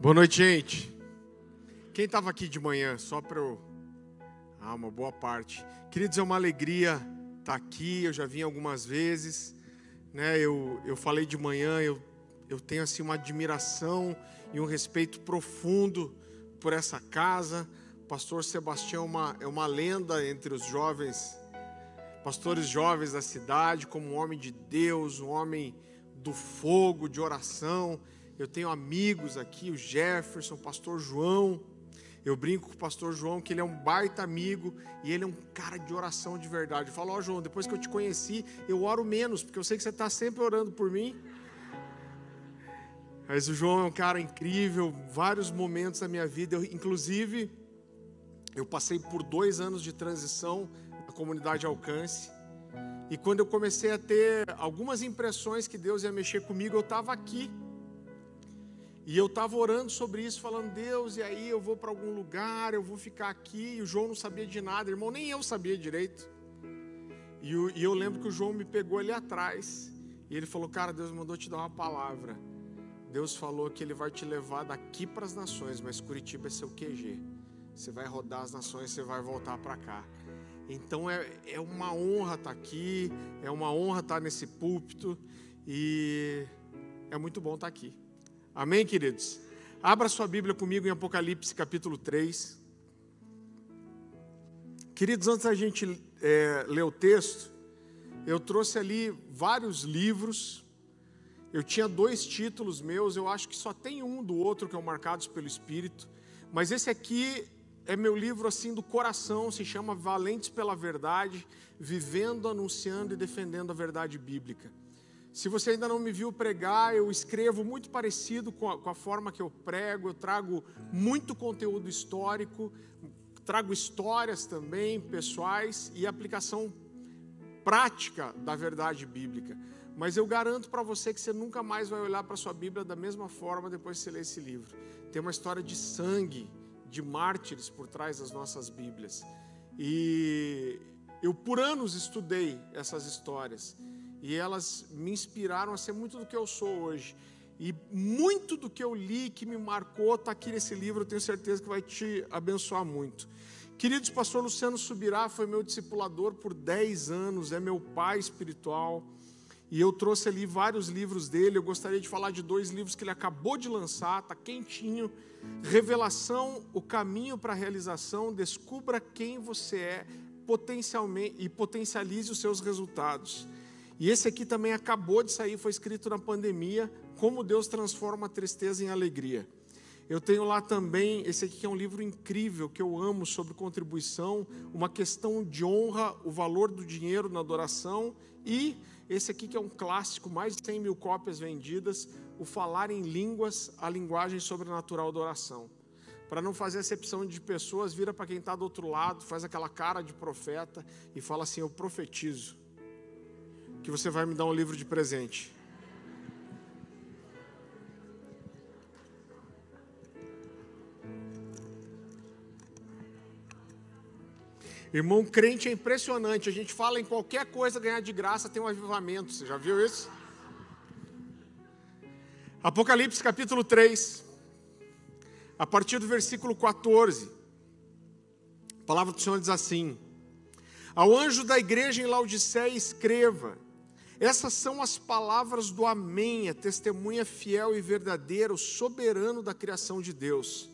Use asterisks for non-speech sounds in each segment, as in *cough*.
Boa noite, gente. Quem estava aqui de manhã, só para eu. Ah, uma boa parte. Queridos, é uma alegria estar tá aqui. Eu já vim algumas vezes. Né? Eu, eu falei de manhã, eu, eu tenho assim uma admiração e um respeito profundo por essa casa. O pastor Sebastião é uma, é uma lenda entre os jovens, pastores jovens da cidade, como um homem de Deus, um homem do fogo, de oração. Eu tenho amigos aqui, o Jefferson, o pastor João. Eu brinco com o pastor João que ele é um baita amigo e ele é um cara de oração de verdade. Eu falo, ó oh, João, depois que eu te conheci, eu oro menos, porque eu sei que você está sempre orando por mim. Mas o João é um cara incrível, vários momentos da minha vida. Eu, inclusive, eu passei por dois anos de transição na comunidade Alcance. E quando eu comecei a ter algumas impressões que Deus ia mexer comigo, eu estava aqui e eu estava orando sobre isso, falando, Deus, e aí eu vou para algum lugar, eu vou ficar aqui. E o João não sabia de nada, irmão, nem eu sabia direito. E, o, e eu lembro que o João me pegou ali atrás. E ele falou, cara, Deus mandou te dar uma palavra. Deus falou que Ele vai te levar daqui para as nações, mas Curitiba é seu QG. Você vai rodar as nações, você vai voltar para cá. Então é, é uma honra estar tá aqui, é uma honra estar tá nesse púlpito e é muito bom estar tá aqui. Amém, queridos? Abra sua Bíblia comigo em Apocalipse capítulo 3. Queridos, antes da gente é, ler o texto, eu trouxe ali vários livros. Eu tinha dois títulos meus, eu acho que só tem um do outro que é Marcados pelo Espírito. Mas esse aqui é meu livro assim do coração, se chama Valentes pela Verdade, vivendo, anunciando e defendendo a verdade bíblica. Se você ainda não me viu pregar, eu escrevo muito parecido com a, com a, forma que eu prego, eu trago muito conteúdo histórico, trago histórias também pessoais e aplicação prática da verdade bíblica. Mas eu garanto para você que você nunca mais vai olhar para sua Bíblia da mesma forma depois que você ler esse livro. Tem uma história de sangue, de mártires por trás das nossas Bíblias. E eu por anos estudei essas histórias e elas me inspiraram a ser muito do que eu sou hoje. E muito do que eu li, que me marcou, está aqui nesse livro, eu tenho certeza que vai te abençoar muito. Queridos, pastor Luciano Subirá foi meu discipulador por 10 anos, é meu pai espiritual. E eu trouxe ali vários livros dele. Eu gostaria de falar de dois livros que ele acabou de lançar, está quentinho. Revelação, o caminho para a realização. Descubra quem você é potencialmente e potencialize os seus resultados. E esse aqui também acabou de sair, foi escrito na pandemia, Como Deus transforma a tristeza em alegria. Eu tenho lá também, esse aqui é um livro incrível que eu amo sobre contribuição, uma questão de honra, o valor do dinheiro na adoração e esse aqui que é um clássico, mais de 100 mil cópias vendidas, o falar em línguas, a linguagem sobrenatural da oração. Para não fazer acepção de pessoas, vira para quem está do outro lado, faz aquela cara de profeta e fala assim: Eu profetizo que você vai me dar um livro de presente. Irmão, crente é impressionante. A gente fala em qualquer coisa ganhar de graça tem um avivamento. Você já viu isso? Apocalipse capítulo 3, a partir do versículo 14. A palavra do Senhor diz assim: Ao anjo da igreja em Laodiceia escreva: essas são as palavras do Amém, a testemunha fiel e verdadeira, o soberano da criação de Deus.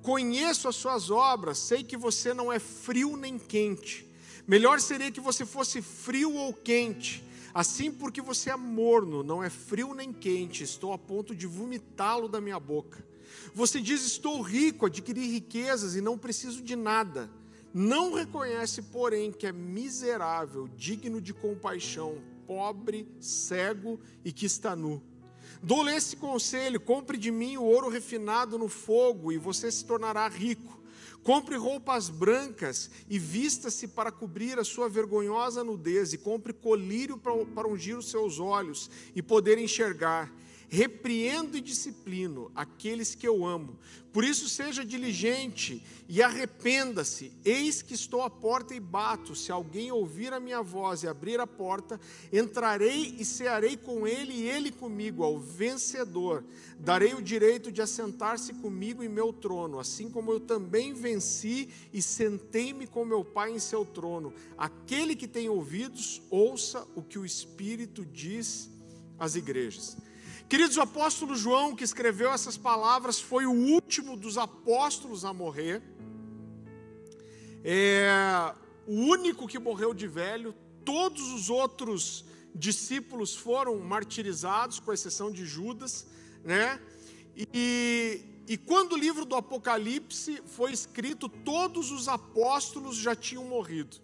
Conheço as suas obras, sei que você não é frio nem quente. Melhor seria que você fosse frio ou quente. Assim, porque você é morno, não é frio nem quente, estou a ponto de vomitá-lo da minha boca. Você diz: Estou rico, adquiri riquezas e não preciso de nada. Não reconhece, porém, que é miserável, digno de compaixão, pobre, cego e que está nu. Dou-lhe esse conselho: compre de mim o ouro refinado no fogo, e você se tornará rico. Compre roupas brancas e vista-se para cobrir a sua vergonhosa nudez, e compre colírio para, para ungir os seus olhos e poder enxergar. Repreendo e disciplino aqueles que eu amo. Por isso, seja diligente e arrependa-se. Eis que estou à porta e bato. Se alguém ouvir a minha voz e abrir a porta, entrarei e cearei com ele e ele comigo, ao vencedor. Darei o direito de assentar-se comigo em meu trono, assim como eu também venci e sentei-me com meu Pai em seu trono. Aquele que tem ouvidos, ouça o que o Espírito diz às igrejas. Queridos, o apóstolo João, que escreveu essas palavras, foi o último dos apóstolos a morrer. É o único que morreu de velho. Todos os outros discípulos foram martirizados, com exceção de Judas, né? E, e quando o livro do Apocalipse foi escrito, todos os apóstolos já tinham morrido.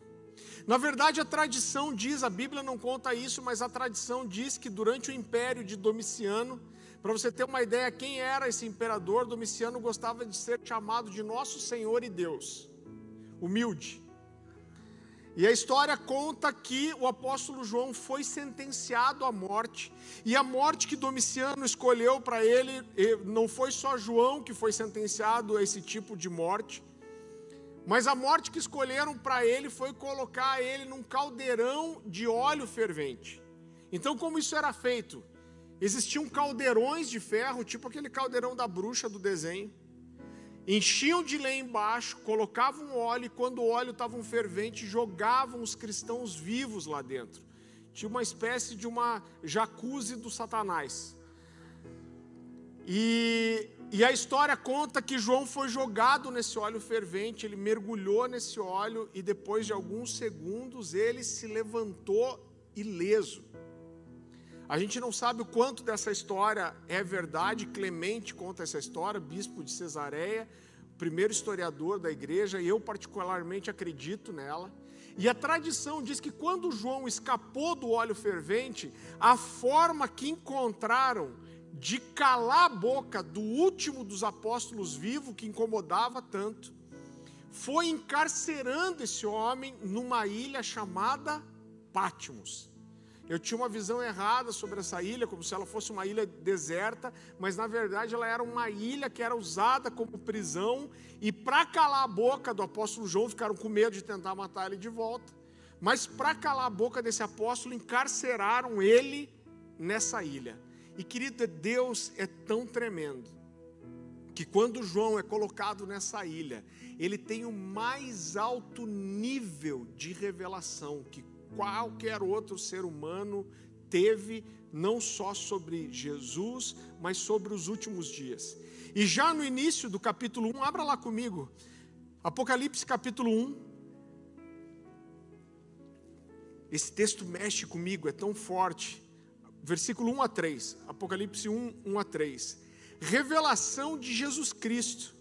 Na verdade, a tradição diz, a Bíblia não conta isso, mas a tradição diz que durante o império de Domiciano, para você ter uma ideia quem era esse imperador, Domiciano gostava de ser chamado de Nosso Senhor e Deus, humilde. E a história conta que o apóstolo João foi sentenciado à morte, e a morte que Domiciano escolheu para ele, não foi só João que foi sentenciado a esse tipo de morte, mas a morte que escolheram para ele foi colocar ele num caldeirão de óleo fervente. Então, como isso era feito? Existiam caldeirões de ferro, tipo aquele caldeirão da bruxa do desenho. Enchiam de lenha embaixo, colocavam óleo, e quando o óleo estava um fervente, jogavam os cristãos vivos lá dentro. Tinha uma espécie de uma jacuzzi do Satanás. E e a história conta que João foi jogado nesse óleo fervente, ele mergulhou nesse óleo e depois de alguns segundos ele se levantou ileso. A gente não sabe o quanto dessa história é verdade, Clemente conta essa história, bispo de Cesareia, primeiro historiador da igreja, e eu particularmente acredito nela. E a tradição diz que quando João escapou do óleo fervente, a forma que encontraram de calar a boca do último dos apóstolos vivo, que incomodava tanto, foi encarcerando esse homem numa ilha chamada Patmos. Eu tinha uma visão errada sobre essa ilha, como se ela fosse uma ilha deserta, mas na verdade ela era uma ilha que era usada como prisão, e para calar a boca do apóstolo João, ficaram com medo de tentar matar ele de volta, mas para calar a boca desse apóstolo, encarceraram ele nessa ilha. E querida, Deus é tão tremendo que quando João é colocado nessa ilha, ele tem o mais alto nível de revelação que qualquer outro ser humano teve, não só sobre Jesus, mas sobre os últimos dias. E já no início do capítulo 1, abra lá comigo, Apocalipse capítulo 1. Esse texto mexe comigo, é tão forte versículo 1 a 3, Apocalipse 1, 1 a 3. Revelação de Jesus Cristo,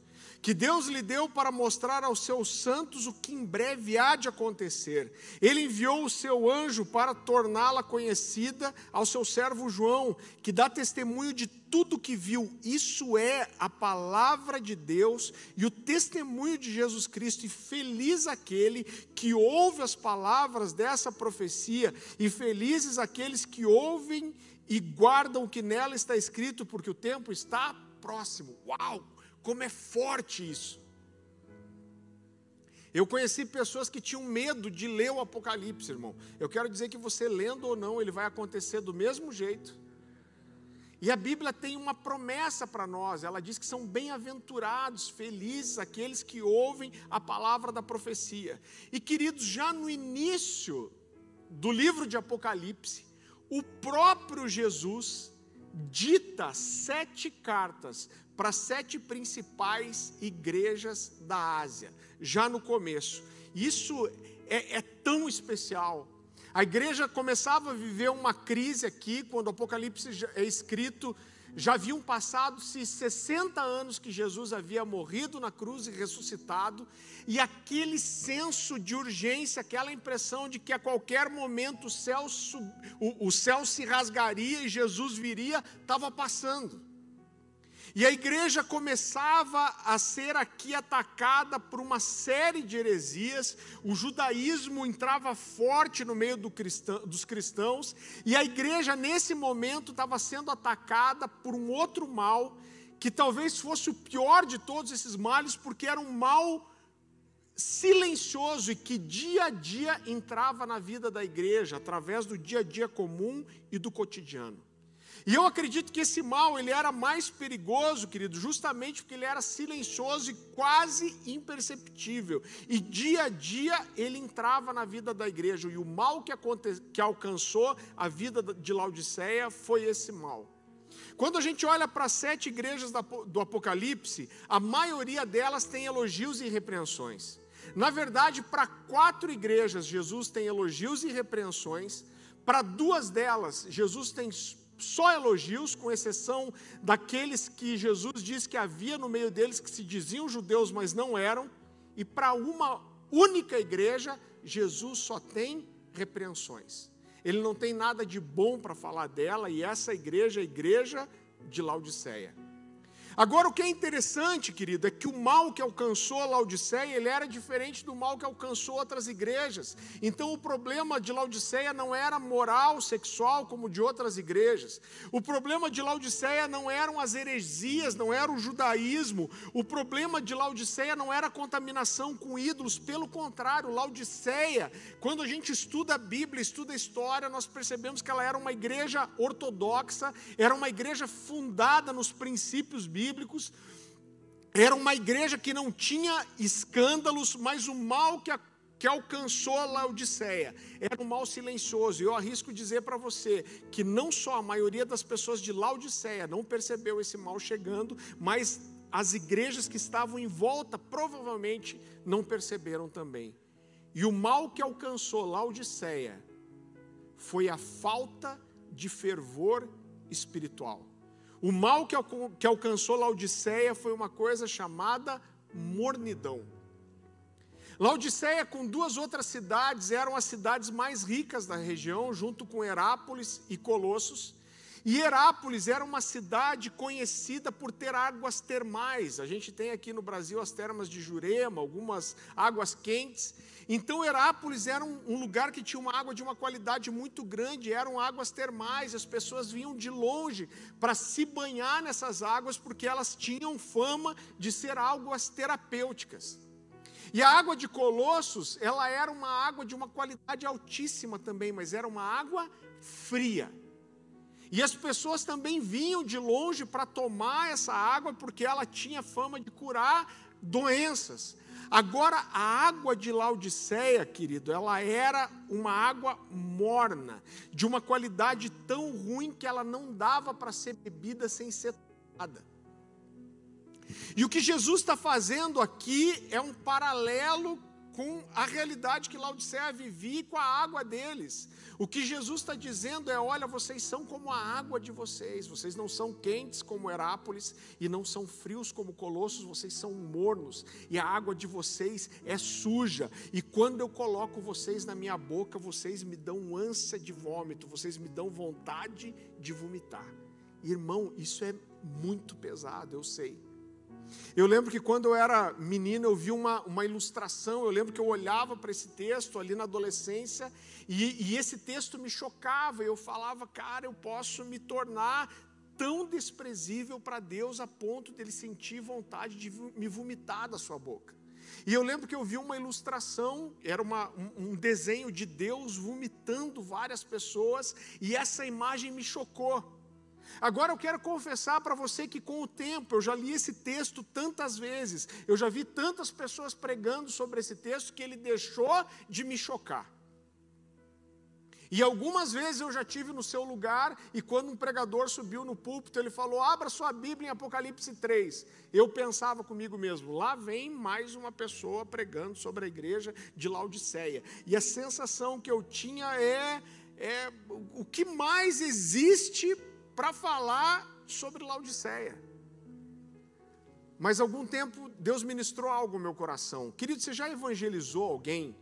que Deus lhe deu para mostrar aos seus santos o que em breve há de acontecer. Ele enviou o seu anjo para torná-la conhecida ao seu servo João, que dá testemunho de tudo que viu. Isso é a palavra de Deus e o testemunho de Jesus Cristo. E feliz aquele que ouve as palavras dessa profecia, e felizes aqueles que ouvem e guardam o que nela está escrito, porque o tempo está próximo. Uau! Como é forte isso. Eu conheci pessoas que tinham medo de ler o Apocalipse, irmão. Eu quero dizer que você lendo ou não, ele vai acontecer do mesmo jeito. E a Bíblia tem uma promessa para nós. Ela diz que são bem-aventurados, felizes aqueles que ouvem a palavra da profecia. E queridos, já no início do livro de Apocalipse, o próprio Jesus dita sete cartas para sete principais igrejas da Ásia, já no começo. Isso é, é, tão especial. A igreja começava a viver uma crise aqui, quando o Apocalipse é escrito, já haviam passado-se 60 anos que Jesus havia morrido na cruz e ressuscitado, e aquele senso de urgência, aquela impressão de que a qualquer momento o céu, o, o céu se rasgaria e Jesus viria, estava passando. E a igreja começava a ser aqui atacada por uma série de heresias, o judaísmo entrava forte no meio do cristão, dos cristãos, e a igreja, nesse momento, estava sendo atacada por um outro mal, que talvez fosse o pior de todos esses males, porque era um mal silencioso e que dia a dia entrava na vida da igreja, através do dia a dia comum e do cotidiano. E eu acredito que esse mal ele era mais perigoso, querido, justamente porque ele era silencioso e quase imperceptível. E dia a dia ele entrava na vida da igreja. E o mal que, aconte... que alcançou a vida de Laodiceia foi esse mal. Quando a gente olha para as sete igrejas do Apocalipse, a maioria delas tem elogios e repreensões. Na verdade, para quatro igrejas, Jesus tem elogios e repreensões. Para duas delas, Jesus tem só elogios, com exceção daqueles que Jesus diz que havia no meio deles que se diziam judeus, mas não eram. E para uma única igreja, Jesus só tem repreensões. Ele não tem nada de bom para falar dela, e essa igreja é a igreja de Laodiceia. Agora, o que é interessante, querido, é que o mal que alcançou a Laodiceia, ele era diferente do mal que alcançou outras igrejas. Então, o problema de Laodiceia não era moral, sexual, como de outras igrejas. O problema de Laodiceia não eram as heresias, não era o judaísmo. O problema de Laodiceia não era a contaminação com ídolos. Pelo contrário, Laodiceia, quando a gente estuda a Bíblia, estuda a história, nós percebemos que ela era uma igreja ortodoxa, era uma igreja fundada nos princípios bíblicos bíblicos. Era uma igreja que não tinha escândalos, mas o mal que, a, que alcançou a Laodiceia era um mal silencioso. E eu arrisco dizer para você que não só a maioria das pessoas de Laodiceia não percebeu esse mal chegando, mas as igrejas que estavam em volta provavelmente não perceberam também. E o mal que alcançou Laodiceia foi a falta de fervor espiritual. O mal que, que alcançou Laodiceia foi uma coisa chamada mornidão. Laodiceia, com duas outras cidades, eram as cidades mais ricas da região, junto com Herápolis e Colossos. E Herápolis era uma cidade conhecida por ter águas termais. A gente tem aqui no Brasil as termas de Jurema, algumas águas quentes. Então Herápolis era um, um, lugar que tinha uma água de uma qualidade muito grande, eram águas termais, as pessoas vinham de longe para se banhar nessas águas, porque elas tinham fama de ser águas terapêuticas. E a água de Colossos, ela era uma água de uma qualidade altíssima também, mas era uma água fria. E as pessoas também vinham de longe para tomar essa água, porque ela tinha fama de curar doenças. Agora, a água de Laodiceia, querido, ela era uma água morna, de uma qualidade tão ruim que ela não dava para ser bebida sem ser tomada. E o que Jesus está fazendo aqui é um paralelo com a realidade que Laodiceia vivia e com a água deles. O que Jesus está dizendo é: olha, vocês são como a água de vocês, vocês não são quentes como Herápolis e não são frios como Colossos, vocês são mornos e a água de vocês é suja. E quando eu coloco vocês na minha boca, vocês me dão ânsia de vômito, vocês me dão vontade de vomitar. Irmão, isso é muito pesado, eu sei. Eu lembro que quando eu era menino, eu vi uma, uma ilustração, eu lembro que eu olhava para esse texto ali na adolescência, e, e esse texto me chocava, eu falava, cara, eu posso me tornar tão desprezível para Deus a ponto dele sentir vontade de me vomitar da sua boca. E eu lembro que eu vi uma ilustração, era uma, um, um desenho de Deus vomitando várias pessoas, e essa imagem me chocou. Agora eu quero confessar para você que com o tempo eu já li esse texto tantas vezes, eu já vi tantas pessoas pregando sobre esse texto que ele deixou de me chocar. E algumas vezes eu já tive no seu lugar, e quando um pregador subiu no púlpito, ele falou: Abra sua Bíblia em Apocalipse 3. Eu pensava comigo mesmo: lá vem mais uma pessoa pregando sobre a igreja de Laodiceia. E a sensação que eu tinha é, é o que mais existe para falar sobre Laodiceia. Mas algum tempo Deus ministrou algo no meu coração. Querido, você já evangelizou alguém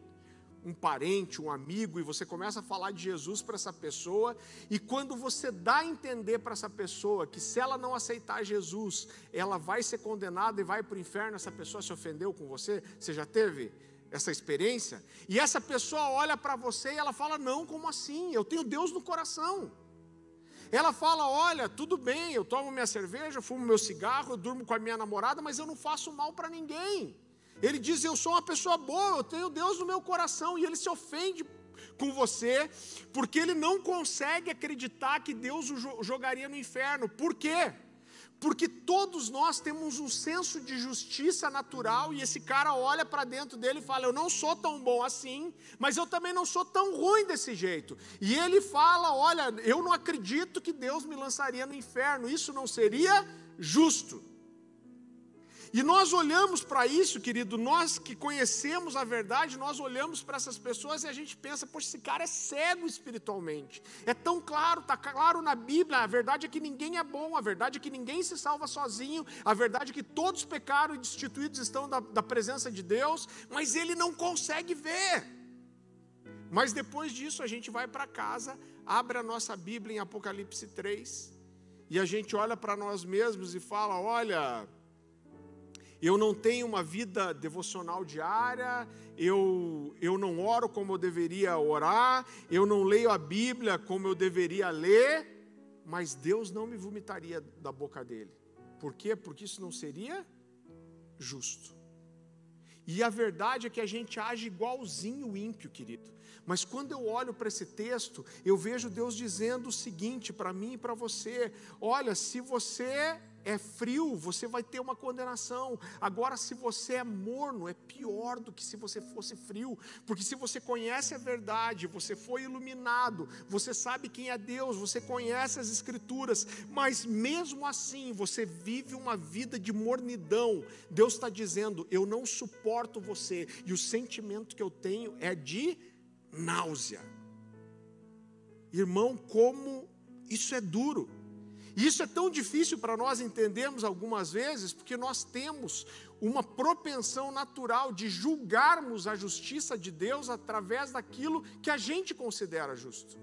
um parente, um amigo, e você começa a falar de Jesus para essa pessoa, e quando você dá a entender para essa pessoa que se ela não aceitar Jesus, ela vai ser condenada e vai para o inferno, essa pessoa se ofendeu com você, você já teve essa experiência? E essa pessoa olha para você e ela fala: Não, como assim? Eu tenho Deus no coração. Ela fala: Olha, tudo bem, eu tomo minha cerveja, fumo meu cigarro, eu durmo com a minha namorada, mas eu não faço mal para ninguém. Ele diz: Eu sou uma pessoa boa, eu tenho Deus no meu coração. E ele se ofende com você, porque ele não consegue acreditar que Deus o jogaria no inferno. Por quê? Porque todos nós temos um senso de justiça natural e esse cara olha para dentro dele e fala: Eu não sou tão bom assim, mas eu também não sou tão ruim desse jeito. E ele fala: Olha, eu não acredito que Deus me lançaria no inferno, isso não seria justo. E nós olhamos para isso, querido, nós que conhecemos a verdade, nós olhamos para essas pessoas e a gente pensa, poxa, esse cara é cego espiritualmente. É tão claro, está claro na Bíblia, a verdade é que ninguém é bom, a verdade é que ninguém se salva sozinho, a verdade é que todos pecaram e destituídos estão da, da presença de Deus, mas ele não consegue ver. Mas depois disso a gente vai para casa, abre a nossa Bíblia em Apocalipse 3, e a gente olha para nós mesmos e fala: olha eu não tenho uma vida devocional diária, eu, eu não oro como eu deveria orar, eu não leio a Bíblia como eu deveria ler, mas Deus não me vomitaria da boca dele. Por quê? Porque isso não seria justo. E a verdade é que a gente age igualzinho o ímpio, querido. Mas quando eu olho para esse texto, eu vejo Deus dizendo o seguinte para mim e para você: olha, se você é frio, você vai ter uma condenação. Agora, se você é morno, é pior do que se você fosse frio, porque se você conhece a verdade, você foi iluminado, você sabe quem é Deus, você conhece as Escrituras, mas mesmo assim você vive uma vida de mornidão. Deus está dizendo: Eu não suporto você, e o sentimento que eu tenho é de náusea. Irmão, como isso é duro. E isso é tão difícil para nós entendermos algumas vezes, porque nós temos uma propensão natural de julgarmos a justiça de Deus através daquilo que a gente considera justo.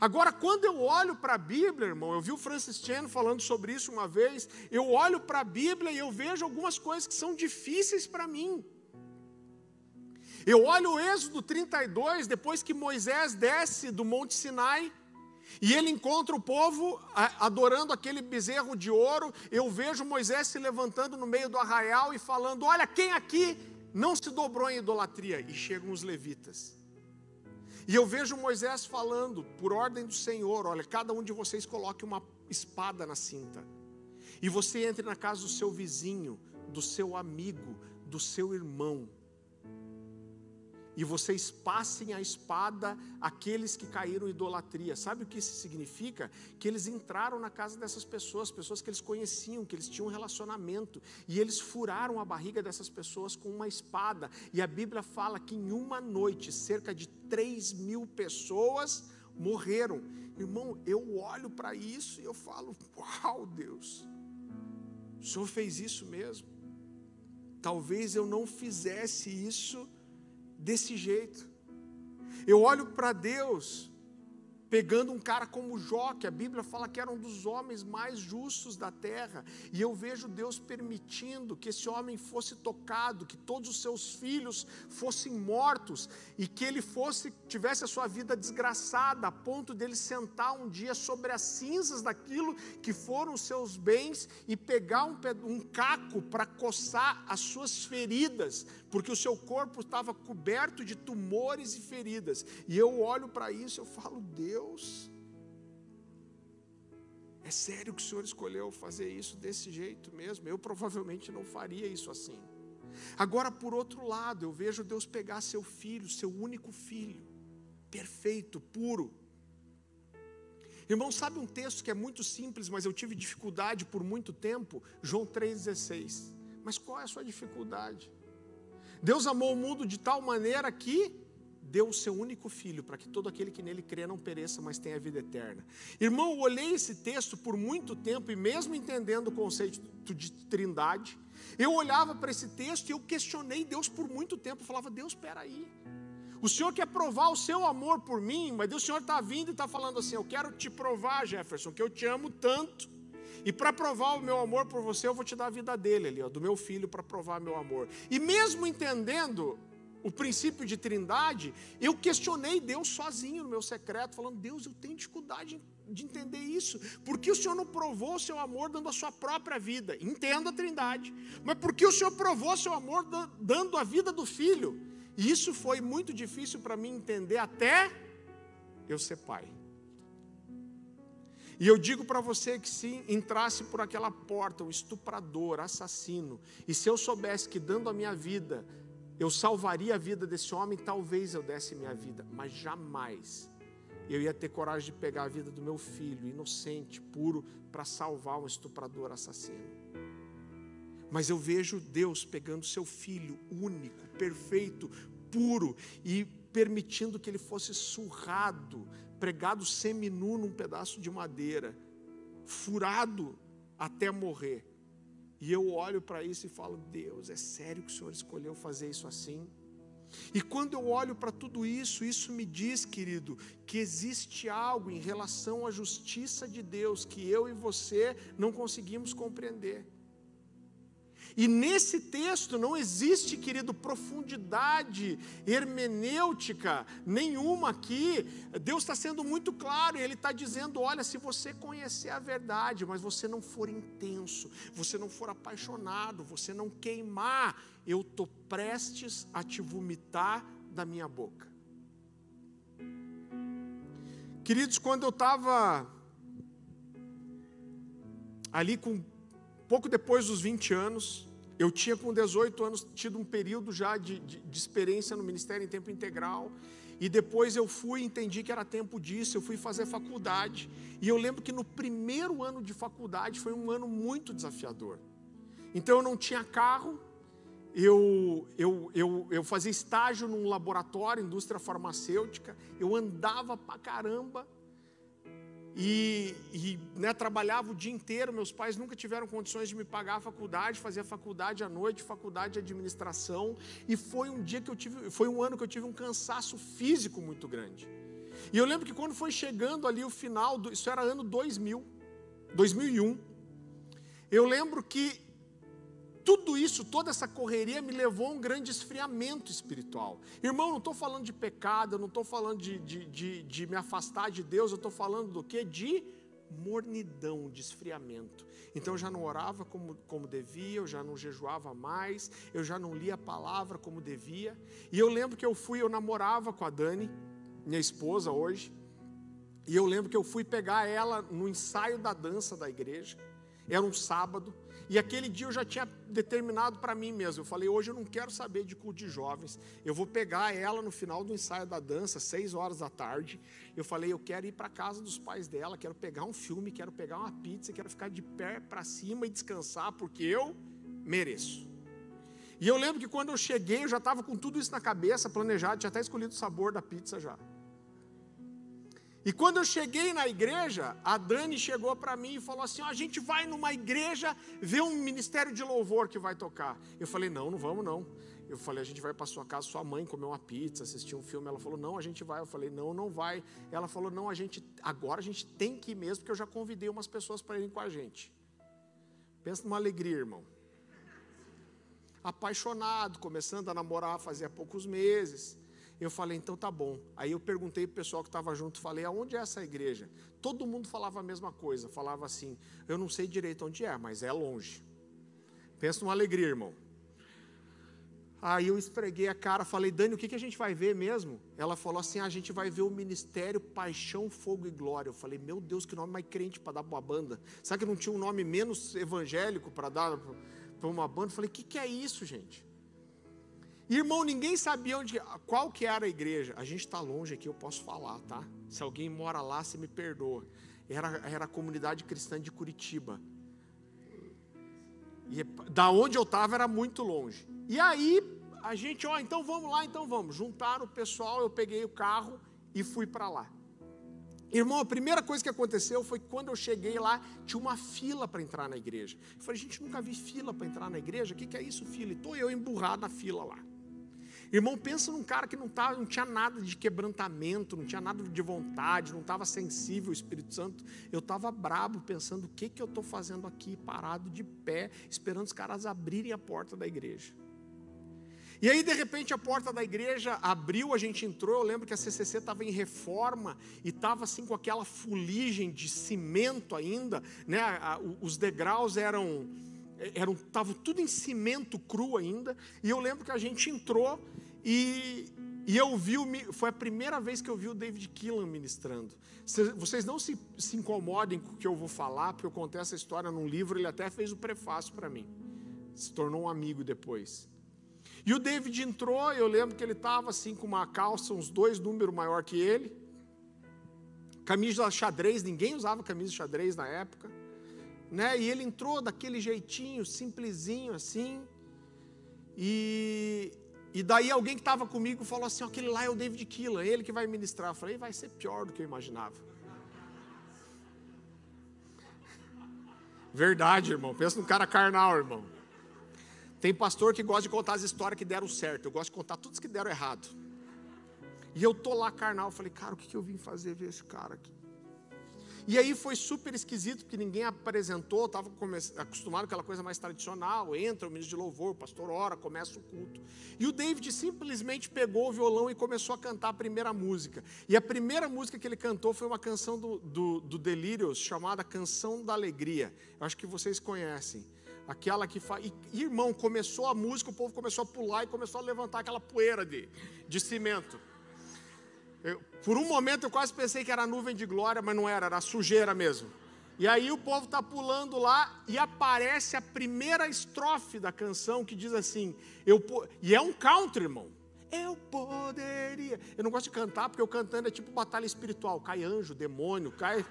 Agora, quando eu olho para a Bíblia, irmão, eu vi o Francis Chan falando sobre isso uma vez, eu olho para a Bíblia e eu vejo algumas coisas que são difíceis para mim. Eu olho o Êxodo 32, depois que Moisés desce do Monte Sinai, e ele encontra o povo adorando aquele bezerro de ouro. Eu vejo Moisés se levantando no meio do arraial e falando: Olha, quem aqui não se dobrou em idolatria? E chegam os levitas. E eu vejo Moisés falando, por ordem do Senhor: Olha, cada um de vocês coloque uma espada na cinta. E você entre na casa do seu vizinho, do seu amigo, do seu irmão e vocês passem a espada aqueles que caíram em idolatria. Sabe o que isso significa? Que eles entraram na casa dessas pessoas, pessoas que eles conheciam, que eles tinham um relacionamento, e eles furaram a barriga dessas pessoas com uma espada. E a Bíblia fala que em uma noite, cerca de 3 mil pessoas morreram. Irmão, eu olho para isso e eu falo: Uau, Deus, o Senhor fez isso mesmo. Talvez eu não fizesse isso desse jeito. Eu olho para Deus pegando um cara como Jó, que a Bíblia fala que era um dos homens mais justos da terra, e eu vejo Deus permitindo que esse homem fosse tocado, que todos os seus filhos fossem mortos e que ele fosse tivesse a sua vida desgraçada a ponto dele sentar um dia sobre as cinzas daquilo que foram os seus bens e pegar um, um caco para coçar as suas feridas, porque o seu corpo estava coberto de tumores e feridas. E eu olho para isso, eu falo, Deus. É sério que o Senhor escolheu fazer isso desse jeito mesmo? Eu provavelmente não faria isso assim. Agora, por outro lado, eu vejo Deus pegar seu filho, seu único filho, perfeito, puro. Irmão, sabe um texto que é muito simples, mas eu tive dificuldade por muito tempo? João 3,16. Mas qual é a sua dificuldade? Deus amou o mundo de tal maneira que deu o seu único filho para que todo aquele que nele crê não pereça, mas tenha vida eterna. Irmão, eu olhei esse texto por muito tempo e mesmo entendendo o conceito de trindade, eu olhava para esse texto e eu questionei Deus por muito tempo, eu falava: "Deus, espera aí. O Senhor quer provar o seu amor por mim, mas o Senhor está vindo e está falando assim: Eu quero te provar, Jefferson, que eu te amo tanto. E para provar o meu amor por você, eu vou te dar a vida dele ali, ó, do meu filho, para provar meu amor. E mesmo entendendo o princípio de trindade, eu questionei Deus sozinho no meu secreto, falando: Deus, eu tenho dificuldade de entender isso. Por que o Senhor não provou o seu amor dando a sua própria vida? Entendo a trindade. Mas por que o Senhor provou o seu amor dando a vida do filho? E isso foi muito difícil para mim entender até eu ser pai. E eu digo para você que se entrasse por aquela porta um estuprador, assassino, e se eu soubesse que dando a minha vida eu salvaria a vida desse homem, talvez eu desse minha vida, mas jamais eu ia ter coragem de pegar a vida do meu filho, inocente, puro, para salvar um estuprador assassino. Mas eu vejo Deus pegando seu filho único, perfeito, puro e permitindo que ele fosse surrado, pregado seminu num pedaço de madeira, furado até morrer. E eu olho para isso e falo: Deus, é sério que o Senhor escolheu fazer isso assim? E quando eu olho para tudo isso, isso me diz, querido, que existe algo em relação à justiça de Deus que eu e você não conseguimos compreender. E nesse texto não existe, querido, profundidade hermenêutica nenhuma aqui. Deus está sendo muito claro e Ele está dizendo: olha, se você conhecer a verdade, mas você não for intenso, você não for apaixonado, você não queimar, eu estou prestes a te vomitar da minha boca. Queridos, quando eu estava ali com pouco depois dos 20 anos, eu tinha com 18 anos tido um período já de, de, de, experiência no ministério em tempo integral. E depois eu fui, entendi que era tempo disso, eu fui fazer faculdade. E eu lembro que no primeiro ano de faculdade foi um ano muito desafiador. Então eu não tinha carro, eu, eu, eu, eu fazia estágio num laboratório, indústria farmacêutica, eu andava pra caramba e, e né, trabalhava o dia inteiro. Meus pais nunca tiveram condições de me pagar a faculdade, fazia faculdade à noite, faculdade de administração. E foi um dia que eu tive, foi um ano que eu tive um cansaço físico muito grande. E eu lembro que quando foi chegando ali o final, do, isso era ano 2000, 2001. Eu lembro que tudo isso, toda essa correria me levou a um grande esfriamento espiritual. Irmão, não estou falando de pecado, não estou falando de, de, de, de, me afastar de Deus, eu estou falando do que? De mornidão, de esfriamento. Então eu já não orava como, como devia, eu já não jejuava mais, eu já não lia a palavra como devia. E eu lembro que eu fui, eu namorava com a Dani, minha esposa hoje, e eu lembro que eu fui pegar ela no ensaio da dança da igreja, era um sábado. E aquele dia eu já tinha determinado para mim mesmo. Eu falei, hoje eu não quero saber de culto de jovens. Eu vou pegar ela no final do ensaio da dança, seis horas da tarde. Eu falei, eu quero ir para casa dos pais dela, quero pegar um filme, quero pegar uma pizza, quero ficar de pé para cima e descansar, porque eu mereço. E eu lembro que quando eu cheguei, eu já estava com tudo isso na cabeça, planejado, tinha até escolhido o sabor da pizza já. E quando eu cheguei na igreja, a Dani chegou para mim e falou assim: a gente vai numa igreja ver um ministério de louvor que vai tocar. Eu falei: não, não vamos não. Eu falei: a gente vai para sua casa, sua mãe comer uma pizza, assistir um filme. Ela falou: não, a gente vai. Eu falei: não, não vai. Ela falou: não, a gente agora a gente tem que ir mesmo, porque eu já convidei umas pessoas para irem com a gente. Pensa numa alegria, irmão. Apaixonado, começando a namorar fazia poucos meses. Eu falei, então tá bom. Aí eu perguntei para o pessoal que estava junto, falei, aonde é essa igreja? Todo mundo falava a mesma coisa, falava assim, eu não sei direito onde é, mas é longe. Pensa numa alegria, irmão. Aí eu esfreguei a cara, falei, Dani, o que, que a gente vai ver mesmo? Ela falou assim: a gente vai ver o ministério Paixão, Fogo e Glória. Eu falei, meu Deus, que nome mais crente para dar para uma banda. Sabe que não tinha um nome menos evangélico para dar para uma banda? Eu falei, o que, que é isso, gente? Irmão, ninguém sabia onde, qual que era a igreja. A gente está longe aqui, eu posso falar, tá? Se alguém mora lá, você me perdoa. Era, era a comunidade cristã de Curitiba. E da onde eu estava era muito longe. E aí a gente, ó, então vamos lá, então vamos. Juntaram o pessoal, eu peguei o carro e fui para lá. Irmão, a primeira coisa que aconteceu foi que quando eu cheguei lá, tinha uma fila para entrar na igreja. Eu falei, gente, nunca vi fila para entrar na igreja. O que, que é isso, fila? E estou eu emburrado na fila lá. Irmão, pensa num cara que não, tava, não tinha nada de quebrantamento, não tinha nada de vontade, não estava sensível ao Espírito Santo. Eu estava brabo, pensando: o que, que eu estou fazendo aqui, parado de pé, esperando os caras abrirem a porta da igreja. E aí, de repente, a porta da igreja abriu, a gente entrou. Eu lembro que a CCC estava em reforma e estava assim com aquela fuligem de cimento ainda, né? Os degraus eram eram estavam tudo em cimento cru ainda. E eu lembro que a gente entrou e, e eu vi, foi a primeira vez que eu vi o David Keelan ministrando. Vocês não se, se incomodem com o que eu vou falar, porque eu contei essa história num livro, ele até fez o prefácio para mim. Se tornou um amigo depois. E o David entrou, eu lembro que ele estava assim com uma calça, uns dois números maior que ele. Camisa xadrez, ninguém usava camisa xadrez na época. Né? E ele entrou daquele jeitinho, simplesinho assim. E, e daí alguém que estava comigo falou assim: aquele lá é o David Keelan, ele que vai ministrar. Eu falei: vai ser pior do que eu imaginava. Verdade, irmão. Pensa num cara carnal, irmão. Tem pastor que gosta de contar as histórias que deram certo. Eu gosto de contar todas que deram errado. E eu tô lá carnal. Eu falei, cara, o que, que eu vim fazer ver esse cara aqui? E aí foi super esquisito, porque ninguém apresentou, estava acostumado com aquela coisa mais tradicional. Entra o ministro de louvor, o pastor ora, começa o culto. E o David simplesmente pegou o violão e começou a cantar a primeira música. E a primeira música que ele cantou foi uma canção do, do, do Delirious, chamada Canção da Alegria. Eu acho que vocês conhecem. Aquela que faz. E, irmão, começou a música, o povo começou a pular e começou a levantar aquela poeira de, de cimento. Eu, por um momento eu quase pensei que era nuvem de glória, mas não era, era sujeira mesmo. E aí o povo está pulando lá e aparece a primeira estrofe da canção que diz assim: eu, e é um country, irmão. Eu poderia. Eu não gosto de cantar porque eu cantando é tipo batalha espiritual. Cai anjo, demônio, cai.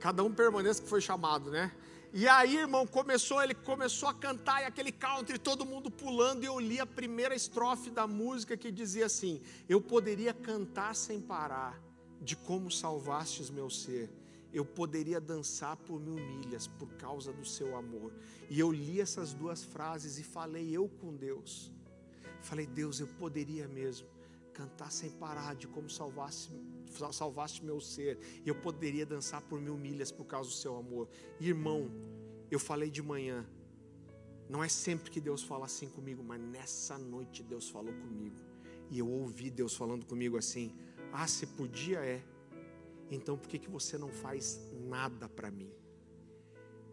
Cada um permaneça que foi chamado, né? E aí, irmão, começou, ele começou a cantar e aquele country, todo mundo pulando, e eu li a primeira estrofe da música que dizia assim: Eu poderia cantar sem parar de como salvastes meu ser. Eu poderia dançar por mil milhas por causa do seu amor. E eu li essas duas frases e falei eu com Deus. Falei, Deus, eu poderia mesmo cantar sem parar de como salvaste, salvaste meu ser. E eu poderia dançar por mil milhas por causa do seu amor. Irmão, eu falei de manhã. Não é sempre que Deus fala assim comigo, mas nessa noite Deus falou comigo. E eu ouvi Deus falando comigo assim: Ah, se podia é. Então por que, que você não faz nada para mim?